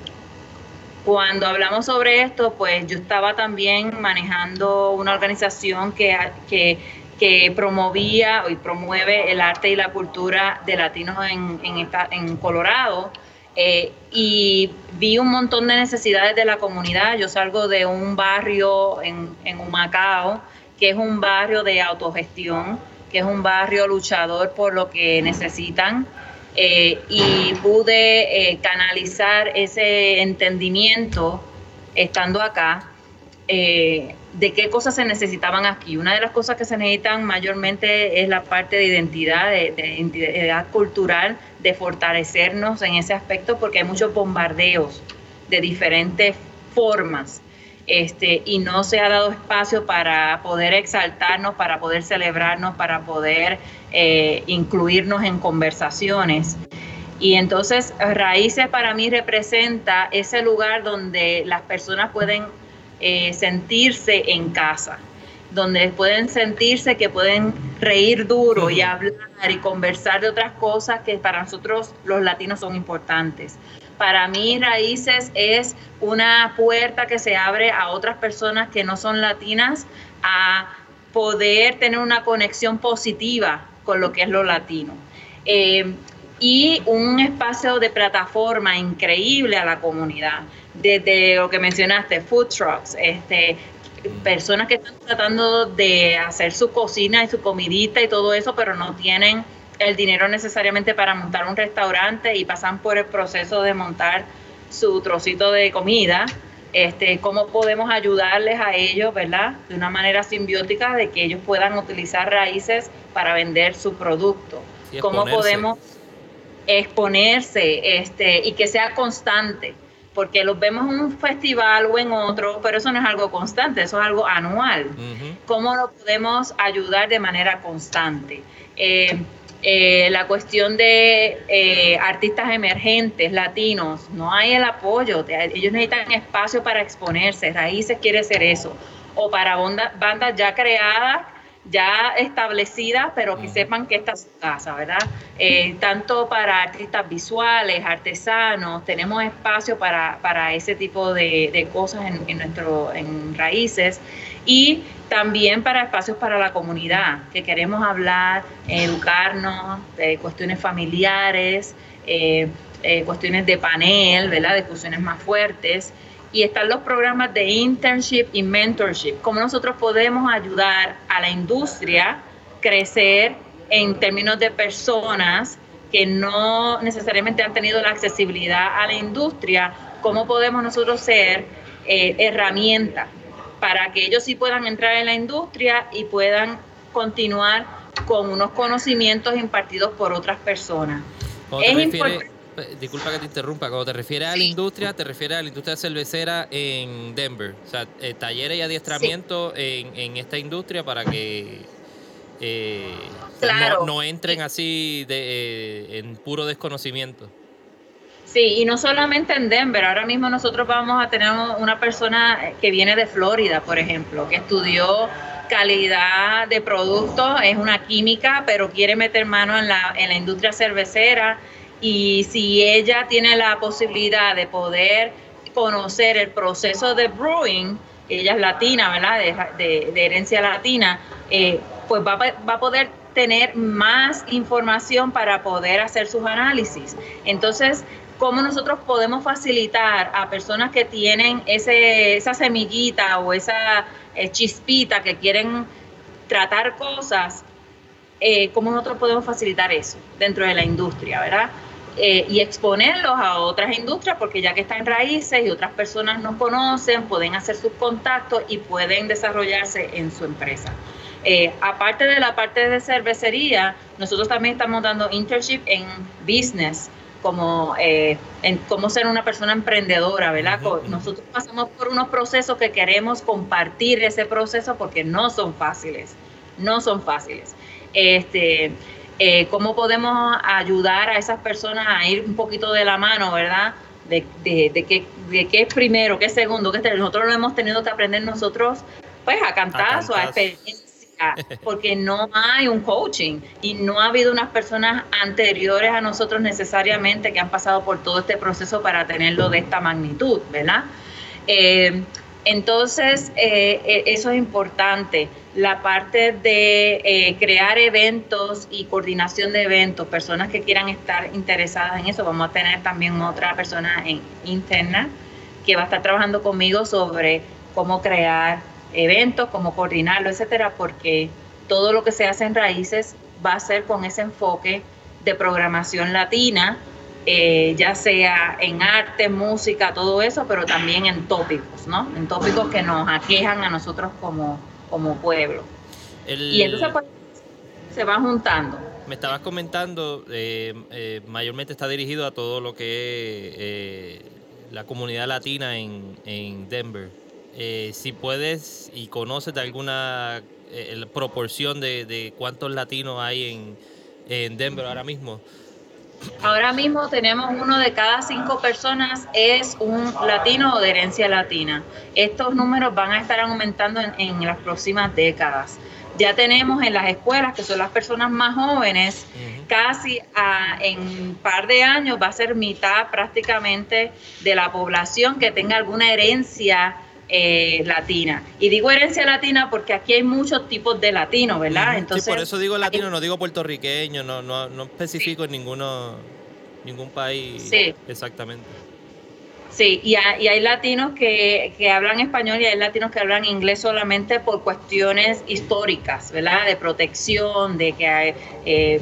cuando hablamos sobre esto, pues yo estaba también manejando una organización que, que, que promovía y promueve el arte y la cultura de latinos en, en, en Colorado eh, y vi un montón de necesidades de la comunidad. Yo salgo de un barrio en, en Humacao, que es un barrio de autogestión, que es un barrio luchador por lo que necesitan. Eh, y pude eh, canalizar ese entendimiento estando acá de qué cosas se necesitaban aquí. Una de las cosas que se necesitan mayormente es la parte de identidad, de, identidad cultural, de fortalecernos en ese aspecto porque hay muchos bombardeos de diferentes formas. este, y no se ha dado espacio para poder exaltarnos, para poder celebrarnos, para poder eh, incluirnos en conversaciones. Y entonces Raíces para mí representa ese lugar donde las personas pueden eh, sentirse en casa, donde pueden sentirse que pueden reír duro y hablar y conversar de otras cosas que para nosotros los latinos son importantes. Para mí Raíces es una puerta que se abre a otras personas que no son latinas a poder tener una conexión positiva con lo que es lo latino. Eh, y un espacio de plataforma increíble a la comunidad. Desde lo que mencionaste, food trucks, este, personas que están tratando de hacer su cocina y su comidita y todo eso, pero no tienen el dinero necesariamente para montar un restaurante y pasan por el proceso de montar su trocito de comida, este, cómo podemos ayudarles a ellos, ¿verdad? De una manera simbiótica de que ellos puedan utilizar raíces para vender su producto. cómo podemos exponerse este, y que sea constante, porque los vemos en un festival o en otro, pero eso no es algo constante, eso es algo anual. ¿Cómo lo podemos ayudar de manera constante? Eh, eh, la cuestión de eh, artistas emergentes, latinos, no hay el apoyo, ellos necesitan espacio para exponerse, Raíces quiere ser eso, o para bandas ya creadas, ya establecidas, pero que sepan que esta es su casa, ¿verdad? Eh, tanto para artistas visuales, artesanos, tenemos espacio para, para ese tipo de, cosas en, en, nuestro, en Raíces y también para espacios para la comunidad, que queremos hablar, educarnos de cuestiones familiares, eh, eh, cuestiones de panel, ¿verdad? discusiones más fuertes. Y están los programas de internship y mentorship, cómo nosotros podemos ayudar a la industria crecer en términos de personas que no necesariamente han tenido la accesibilidad a la industria, cómo podemos nosotros ser eh, herramientas para que ellos sí puedan entrar en la industria y puedan continuar con unos conocimientos impartidos por otras personas. Disculpa que te interrumpa, cuando te refieres a la industria, te refieres a la industria cervecera en Denver, o sea, eh, talleres y adiestramiento en, esta industria para que eh, no, entren así de, eh, en puro desconocimiento. Sí, y no solamente en Denver, ahora mismo nosotros vamos a tener una persona que viene de Florida, por ejemplo, que estudió calidad de productos, es una química, pero quiere meter mano en la, en la industria cervecera y si ella tiene la posibilidad de poder conocer el proceso de brewing, ella es latina, ¿verdad? De, herencia latina, eh, pues va, va a poder tener más información para poder hacer sus análisis. Entonces, cómo nosotros podemos facilitar a personas que tienen ese, esa semillita o esa eh, chispita que quieren tratar cosas, eh, cómo nosotros podemos facilitar eso dentro de la industria, ¿verdad? Eh, y exponerlos a otras industrias, porque ya que están en raíces y otras personas nos conocen, pueden hacer sus contactos y pueden desarrollarse en su empresa. aparte de la parte de cervecería, nosotros también estamos dando internship en business, como eh, en cómo ser una persona emprendedora, ¿verdad? Nosotros pasamos por unos procesos que queremos compartir ese proceso porque no son fáciles, no son fáciles. Este, eh, ¿Cómo podemos ayudar a esas personas a ir un poquito de la mano, ¿verdad? De, de, de, qué, de qué es primero, qué es segundo, qué es Nosotros lo hemos tenido que aprender nosotros, pues, a cantazo, a, a experiencia porque no hay un coaching y no ha habido unas personas anteriores a nosotros necesariamente que han pasado por todo este proceso para tenerlo de esta magnitud, ¿verdad? Eh, entonces, eh, eh, eso es importante. La parte de crear eventos y coordinación de eventos, personas que quieran estar interesadas en eso, vamos a tener también otra persona en, interna que va a estar trabajando conmigo sobre cómo crear eventos, cómo coordinarlo, etcétera, porque todo lo que se hace en Raíces va a ser con ese enfoque de programación latina, eh, ya sea en arte, música, todo eso, pero también en tópicos, ¿no? En tópicos que nos aquejan a nosotros como, como pueblo. y entonces pues, se va juntando. Me estabas comentando, eh, eh, mayormente está dirigido a todo lo que es la comunidad latina en, en Denver. eh, si puedes y conoces de alguna eh, proporción de, de, cuántos latinos hay en, en Denver ahora mismo. Ahora mismo tenemos uno de cada cinco personas es un latino o de herencia latina. Estos números van a estar aumentando en, las próximas décadas. Ya tenemos en las escuelas, que son las personas más jóvenes, casi en un par de años va a ser mitad prácticamente de la población que tenga alguna herencia eh, latina. Y digo herencia latina porque aquí hay muchos tipos de latinos, ¿verdad? Entonces, por eso digo latino, no digo puertorriqueño, no, no, no especifico en ninguno, ningún país exactamente. Sí, y hay, latinos que, hablan español y hay latinos que hablan inglés solamente por cuestiones históricas, ¿verdad? De protección, de que hay, eh,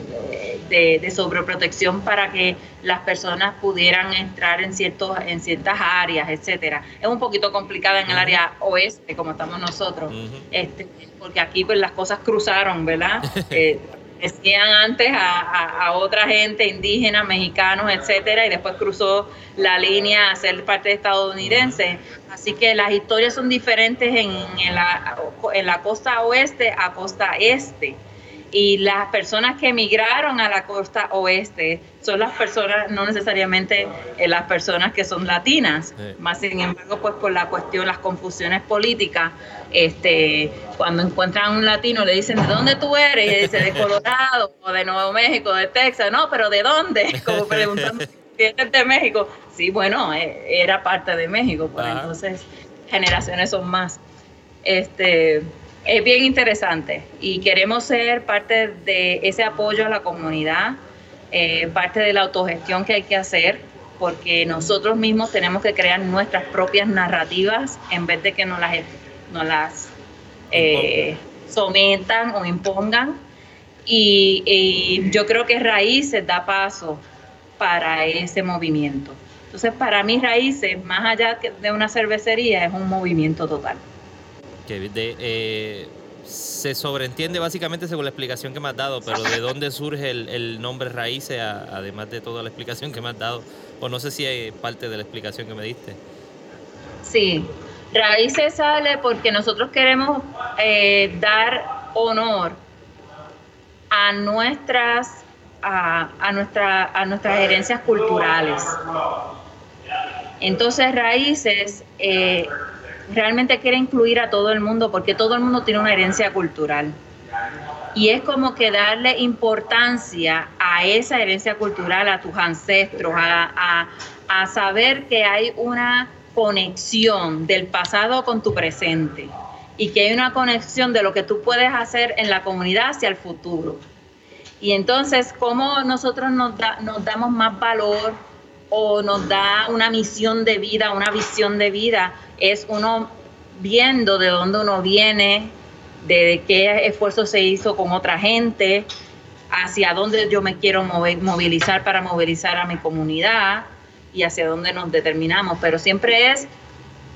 de, sobreprotección para que las personas pudieran entrar en ciertos en ciertas áreas, etcétera. Es un poquito complicada en el área oeste, como estamos nosotros, este, porque aquí pues las cosas cruzaron, ¿verdad? Eh, decían antes a, otra gente, indígena, mexicanos, etcétera, y después cruzó la línea a ser parte de estadounidense. Así que las historias son diferentes en, en, la, en la costa oeste a costa este y las personas que emigraron a la costa oeste son las personas, no necesariamente eh, las personas que son latinas, más sin embargo, pues por la cuestión, las confusiones políticas, este, cuando encuentran a un latino le dicen, ¿de dónde tú eres? Y dice, de Colorado, o de Nuevo México, de Texas, no, pero ¿de dónde? Como preguntando si eres de México. Sí, bueno, eh, era parte de México, pues entonces generaciones son más. Este, es bien interesante y queremos ser parte de ese apoyo a la comunidad, eh, parte de la autogestión que hay que hacer, porque nosotros mismos tenemos que crear nuestras propias narrativas en vez de que nos las, nos las eh, sometan o impongan. Y, y yo creo que Raíces da paso para ese movimiento. Entonces, para mí Raíces, más allá de una cervecería, es un movimiento total eh, se sobreentiende básicamente según la explicación que me has dado, pero ¿de dónde surge el, nombre Raíces, además de toda la explicación que me has dado? O no sé si hay parte de la explicación que me diste. Sí, Raíces sale porque nosotros queremos eh, dar honor a nuestras, a, a, nuestra, a nuestras herencias culturales. Entonces, Raíces eh, realmente quiere incluir a todo el mundo porque todo el mundo tiene una herencia cultural. Y es como que darle importancia a esa herencia cultural, a tus ancestros, a, saber que hay una conexión del pasado con tu presente y que hay una conexión de lo que tú puedes hacer en la comunidad hacia el futuro. Y entonces, ¿cómo nosotros nos, nos damos más valor o nos da una misión de vida, una visión de vida? es uno viendo de dónde uno viene, de qué esfuerzo se hizo con otra gente, hacia dónde yo me quiero movilizar para movilizar a mi comunidad y hacia dónde nos determinamos. Pero siempre es,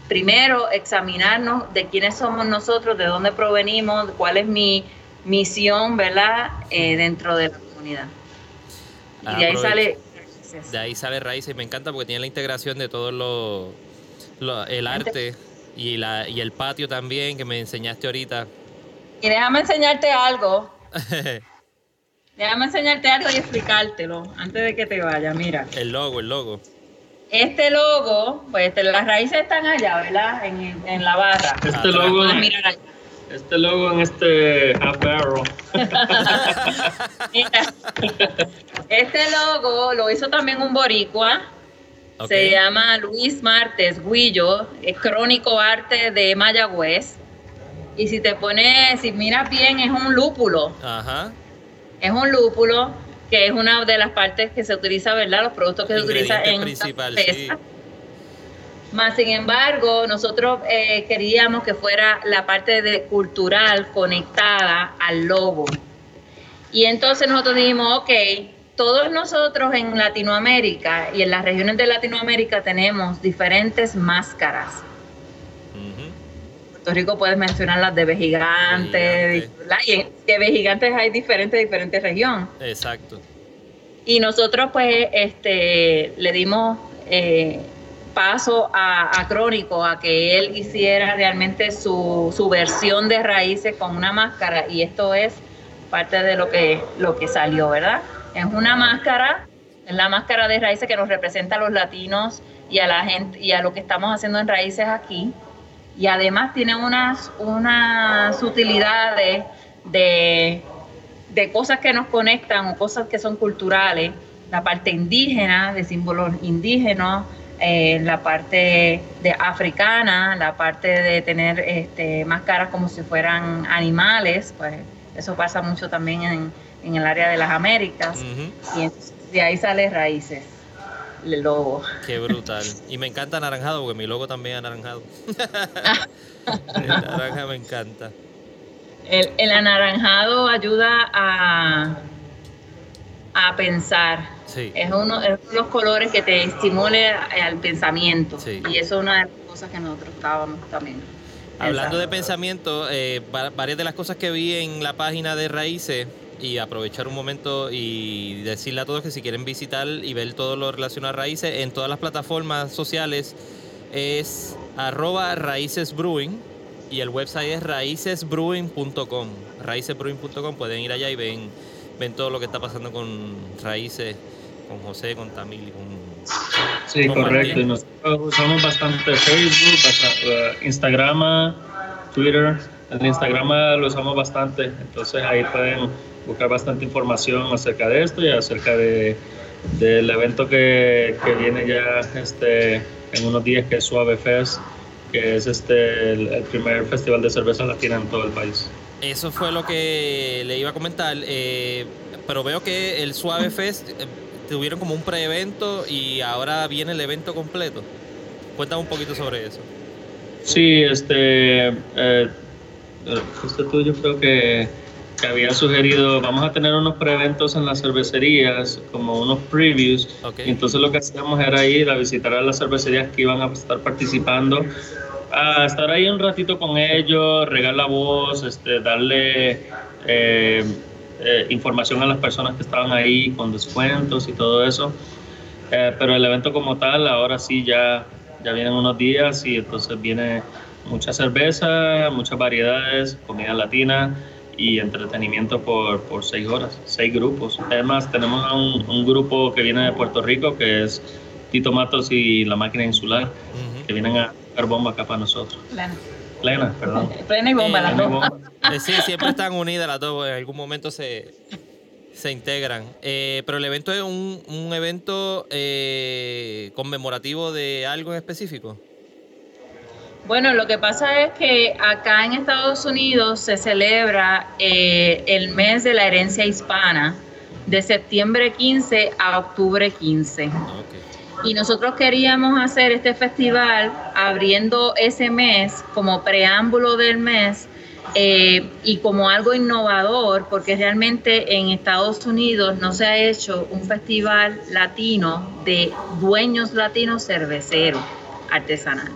primero, examinarnos de quiénes somos nosotros, de dónde provenimos, cuál es mi misión, ¿verdad?, eh, dentro de la comunidad. Y de ahí sale... De ahí sale raíces. Me encanta porque tiene la integración de todos los el arte y, la, y el patio también que me enseñaste ahorita. Y déjame enseñarte algo. déjame enseñarte algo y explicártelo antes de que te vaya. Mira. El logo, el logo. Este logo, pues este, las raíces están allá, ¿verdad? En, en la barra. Este logo. Este logo en este half este logo lo hizo también un boricua se llama Luis Martes Guillo, es crónico arte de Mayagüez. Y si te pones, si miras bien, es un lúpulo. Ajá. Es un lúpulo que es una de las partes que se utiliza, ¿verdad? Los productos que se utilizan en principal, sí. Más sin embargo, nosotros eh, queríamos que fuera la parte de cultural conectada al logo. Y entonces nosotros dijimos, ok, todos nosotros en Latinoamérica y en las regiones de Latinoamérica tenemos diferentes máscaras. Puerto Rico puedes mencionar las de Vejigante, y de Vejigantes hay diferentes, diferentes regiones. Exacto. Y nosotros pues este, le dimos, eh, paso a, Crónico a que él hiciera realmente su, su, versión de raíces con una máscara y esto es parte de lo que, lo que salió, ¿verdad? Es una máscara, es la máscara de raíces que nos representa a los latinos y a la gente y a lo que estamos haciendo en raíces aquí. Y además tiene unas, unas utilidades de, de cosas que nos conectan o cosas que son culturales, la parte indígena, de símbolos indígenas, eh, la parte de africana, la parte de tener este, máscaras como si fueran animales, pues eso pasa mucho también en, en el área de las Américas. Y de ahí sale raíces. El logo. Qué brutal. Y me encanta anaranjado porque mi logo también es anaranjado. el naranja me encanta. El, el anaranjado ayuda a, a pensar es uno de los colores que te estimule al pensamiento. Y eso es una de las cosas que nosotros estábamos también. Hablando de pensamiento, eh, varias de las cosas que vi en la página de Raíces, y aprovechar un momento y decirle a todos que si quieren visitar y ver todo lo relacionado a Raíces, en todas las plataformas sociales es arroba Raíces Brewing y el website es raícesbrewing.com. Raícesbrewing.com, pueden ir allá y ven, ven todo lo que está pasando con Raíces con José, con Tamil y con. Sí, correcto. Y nosotros usamos bastante Facebook, eh, Instagram, Twitter. El Instagram lo usamos bastante, entonces ahí pueden buscar bastante información acerca de esto y acerca de, del evento que, que, viene ya este, en unos días, que es Suave Fest, que es este, el, primer festival de cerveza latina en todo el país. Eso fue lo que le iba a comentar, eh, pero veo que el Suave Fest eh, tuvieron como un pre-evento y ahora viene el evento completo. Cuéntame un poquito sobre eso. Sí, este, eh, justo tú yo creo que, que, había sugerido, vamos a tener unos pre-eventos en las cervecerías, como unos previews. entonces lo que hacíamos era ir a visitar a las cervecerías que iban a estar participando, a estar ahí un ratito con ellos, regar la voz, este, darle... Eh, eh, información a las personas que estaban ahí con descuentos y todo eso. Eh, pero el evento como tal, ahora sí ya, ya vienen unos días y entonces viene mucha cerveza, muchas variedades, comida latina y entretenimiento por, por seis horas, seis grupos. Además, tenemos un, un, grupo que viene de Puerto Rico, que es Tito Matos y la máquina insular, que vienen a dar bomba acá para nosotros. Plena, perdón. Plena y bomba, las dos. Eh, sí, siempre están unidas las dos, en algún momento se, se integran. Eh, pero el evento es un, un evento eh, conmemorativo de algo en específico. Bueno, lo que pasa es que acá en Estados Unidos se celebra el mes de la herencia hispana de septiembre 15 a octubre 15 y nosotros queríamos hacer este festival abriendo ese mes como preámbulo del mes eh, y como algo innovador, porque realmente en Estados Unidos no se ha hecho un festival latino de dueños latinos cerveceros artesanal.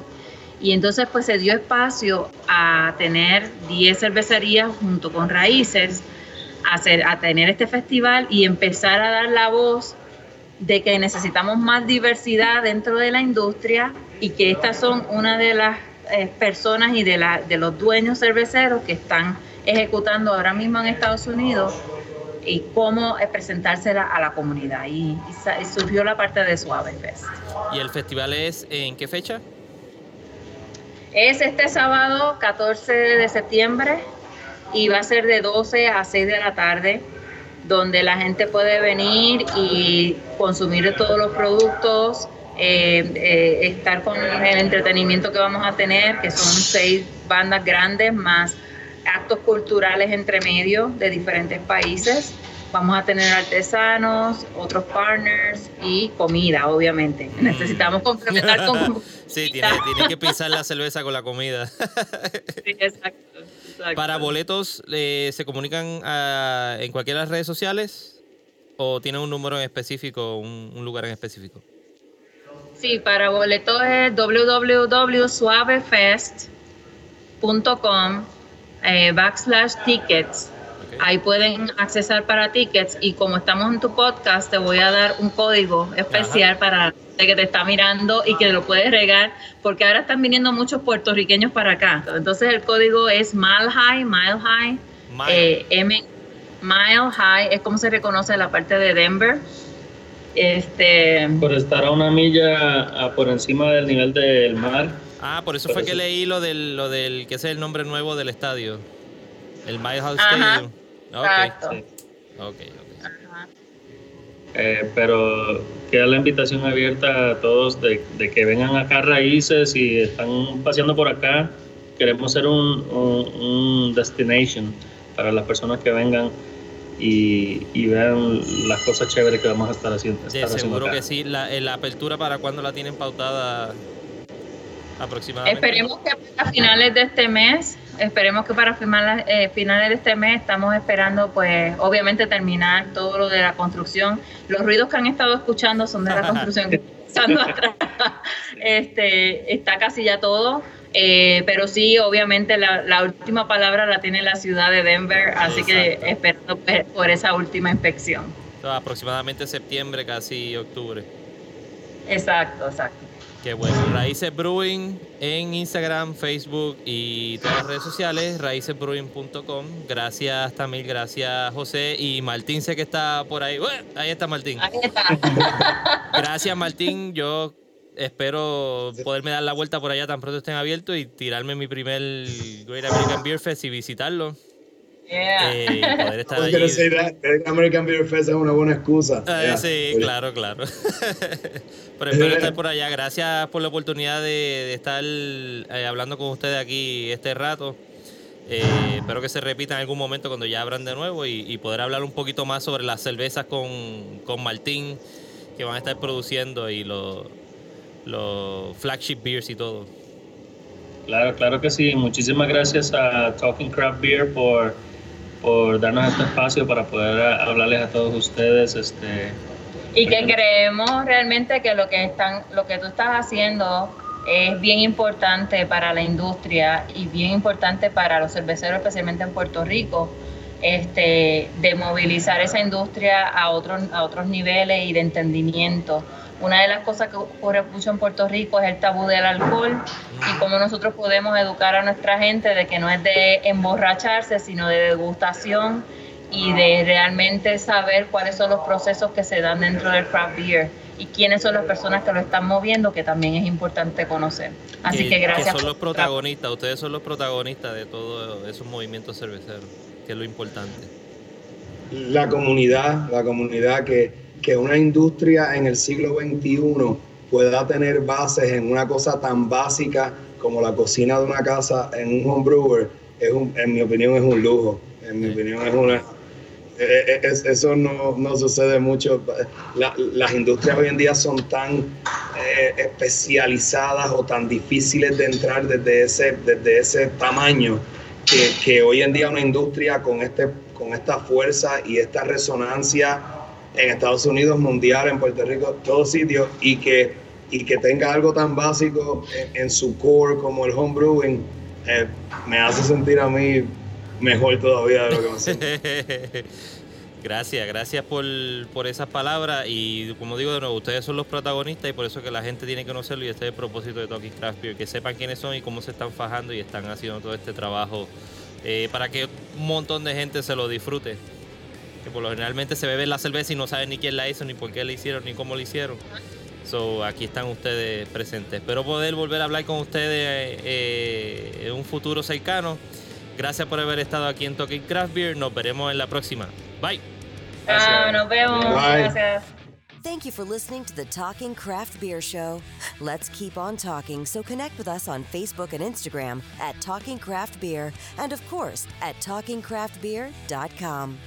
Y entonces pues se dio espacio a tener 10 cervecerías junto con Raíces, a, hacer, a tener este festival y empezar a dar la voz de que necesitamos más diversidad dentro de la industria y que estas son una de las eh, personas y de, la, de los dueños cerveceros que están ejecutando ahora mismo en Estados Unidos y cómo presentársela a la comunidad. Y, surgió la parte de Suave Fest. ¿Y el festival es en qué fecha? Es este sábado 14 de septiembre y va a ser de 12 a 6 de la tarde donde la gente puede venir y consumir todos los productos, eh, eh, estar con el entretenimiento que vamos a tener, que son seis bandas grandes más actos culturales entre medio de diferentes países. Vamos a tener artesanos, otros partners y comida, obviamente. Mm. Necesitamos complementar con... sí, tiene, tiene que pisar la cerveza con la comida. sí, exacto. Para boletos, eh, ¿se comunican ah, en cualquiera de las redes sociales o tienen un número en específico, un, lugar en específico? Sí, para boletos es www.suavefest.com eh, backslash tickets. Ahí pueden accesar para tickets y como estamos en tu podcast, te voy a dar un código especial para gente que te está mirando y que lo puedes regar, porque ahora están viniendo muchos puertorriqueños para acá. Entonces el código es Mile High, Mile High, Mile. eh, M, Mile High, es como se reconoce la parte de Denver. Este, Por estar a una milla a- por encima del nivel del mar. Ah, por eso Por fue que leí lo del, lo del, que es el nombre nuevo del estadio. El Mile Ajá. Stadium. Ok, exacto. Sí. ok, ok. Ajá. Eh, pero queda la invitación abierta a todos de, de que vengan acá a Raíces y están paseando por acá. Queremos ser un, un, un destination para las personas que vengan y, y vean las cosas chéveres que vamos a estar haciendo. Estar haciendo seguro que sí. La, eh, la apertura para cuándo la tienen pautada aproximadamente. Esperemos que para finales de este mes, esperemos que para final- eh, finales de este mes estamos esperando, pues, obviamente terminar todo lo de la construcción. Los ruidos que han estado escuchando son de la construcción atrás. Este, está casi ya todo. eh, pero sí, obviamente la, la última palabra la tiene la ciudad de Denver, así que esperando pe- por esa última inspección. Aproximadamente septiembre, casi octubre. Exacto, exacto. Qué bueno. Raíces Brewing en Instagram, Facebook y todas las redes sociales, raícesbrewing.com. Gracias Tamil, gracias José y Martín sé que está por ahí. Ahí está Martín. Ahí está. Gracias Martín, yo espero poderme dar la vuelta por allá tan pronto estén abiertos y tirarme mi primer Great American Beer Fest y visitarlo. Yeah. eh, poder estar I was allí. that. American Beer Fest es una buena excusa. Ah, Yeah. sí, claro, claro. Pero espero estar por allá. Gracias por la oportunidad de, de estar eh, hablando con ustedes aquí este rato. Eh, espero que se repita en algún momento cuando ya abran de nuevo y, y poder hablar un poquito más sobre las cervezas con, con Martín que van a estar produciendo y los, los flagship beers y todo. Claro, claro que sí. Muchísimas gracias a Talking Craft Beer por, por darnos este espacio para poder a- hablarles a todos ustedes. Este, Y que creemos realmente que lo que están, lo que tú estás haciendo es bien importante para la industria y bien importante para los cerveceros, especialmente en Puerto Rico, este, de movilizar esa industria a otros, a otros niveles y de entendimiento. Una de las cosas que ocurre mucho en Puerto Rico es el tabú del alcohol y cómo nosotros podemos educar a nuestra gente de que no es de emborracharse, sino de degustación y de realmente saber cuáles son los procesos que se dan dentro del craft beer y quiénes son las personas que lo están moviendo, que también es importante conocer. Así que, gracias. son por los protagonistas, ustedes son los protagonistas de todos esos movimientos cerveceros, que es lo importante. la comunidad, la comunidad que, que una industria en el siglo XXI pueda tener bases en una cosa tan básica como la cocina de una casa en un homebrewer, es un, en mi opinión es un lujo. En mi opinión es una... eh, eh, es- eso no, no sucede mucho. La- las industrias hoy en día son tan eh, especializadas o tan difíciles de entrar desde ese, desde ese tamaño que, que hoy en día una industria con, este, con esta fuerza y esta resonancia en Estados Unidos, mundial, en Puerto Rico, todos sitios, y que, y que tenga algo tan básico en, en su core como el homebrewing, eh, me hace sentir a mí mejor todavía de lo que me siento. gracias, gracias por, por esas palabras y como digo de nuevo, ustedes son los protagonistas y por eso que la gente tiene que conocerlo y este es el propósito de Talking Craft Beer, que sepan quiénes son y cómo se están fajando y están haciendo todo este trabajo eh, para que un montón de gente se lo disfrute. Que por lo generalmente se bebe la cerveza y no saben ni quién la hizo, ni por qué la hicieron, ni cómo la hicieron. So, aquí están ustedes presentes. Espero poder volver a hablar con ustedes eh, en un futuro cercano. Gracias por haber estado aquí en Talking Craft Beer. Nos veremos en la próxima. Bye. Ah, nos vemos. Bye. Gracias. Thank you for listening to the Talking Craft Beer Show. Let's keep on talking, so connect with us on Facebook and Instagram at Talking Craft Beer, and of course at TalkingCraftBeer.com.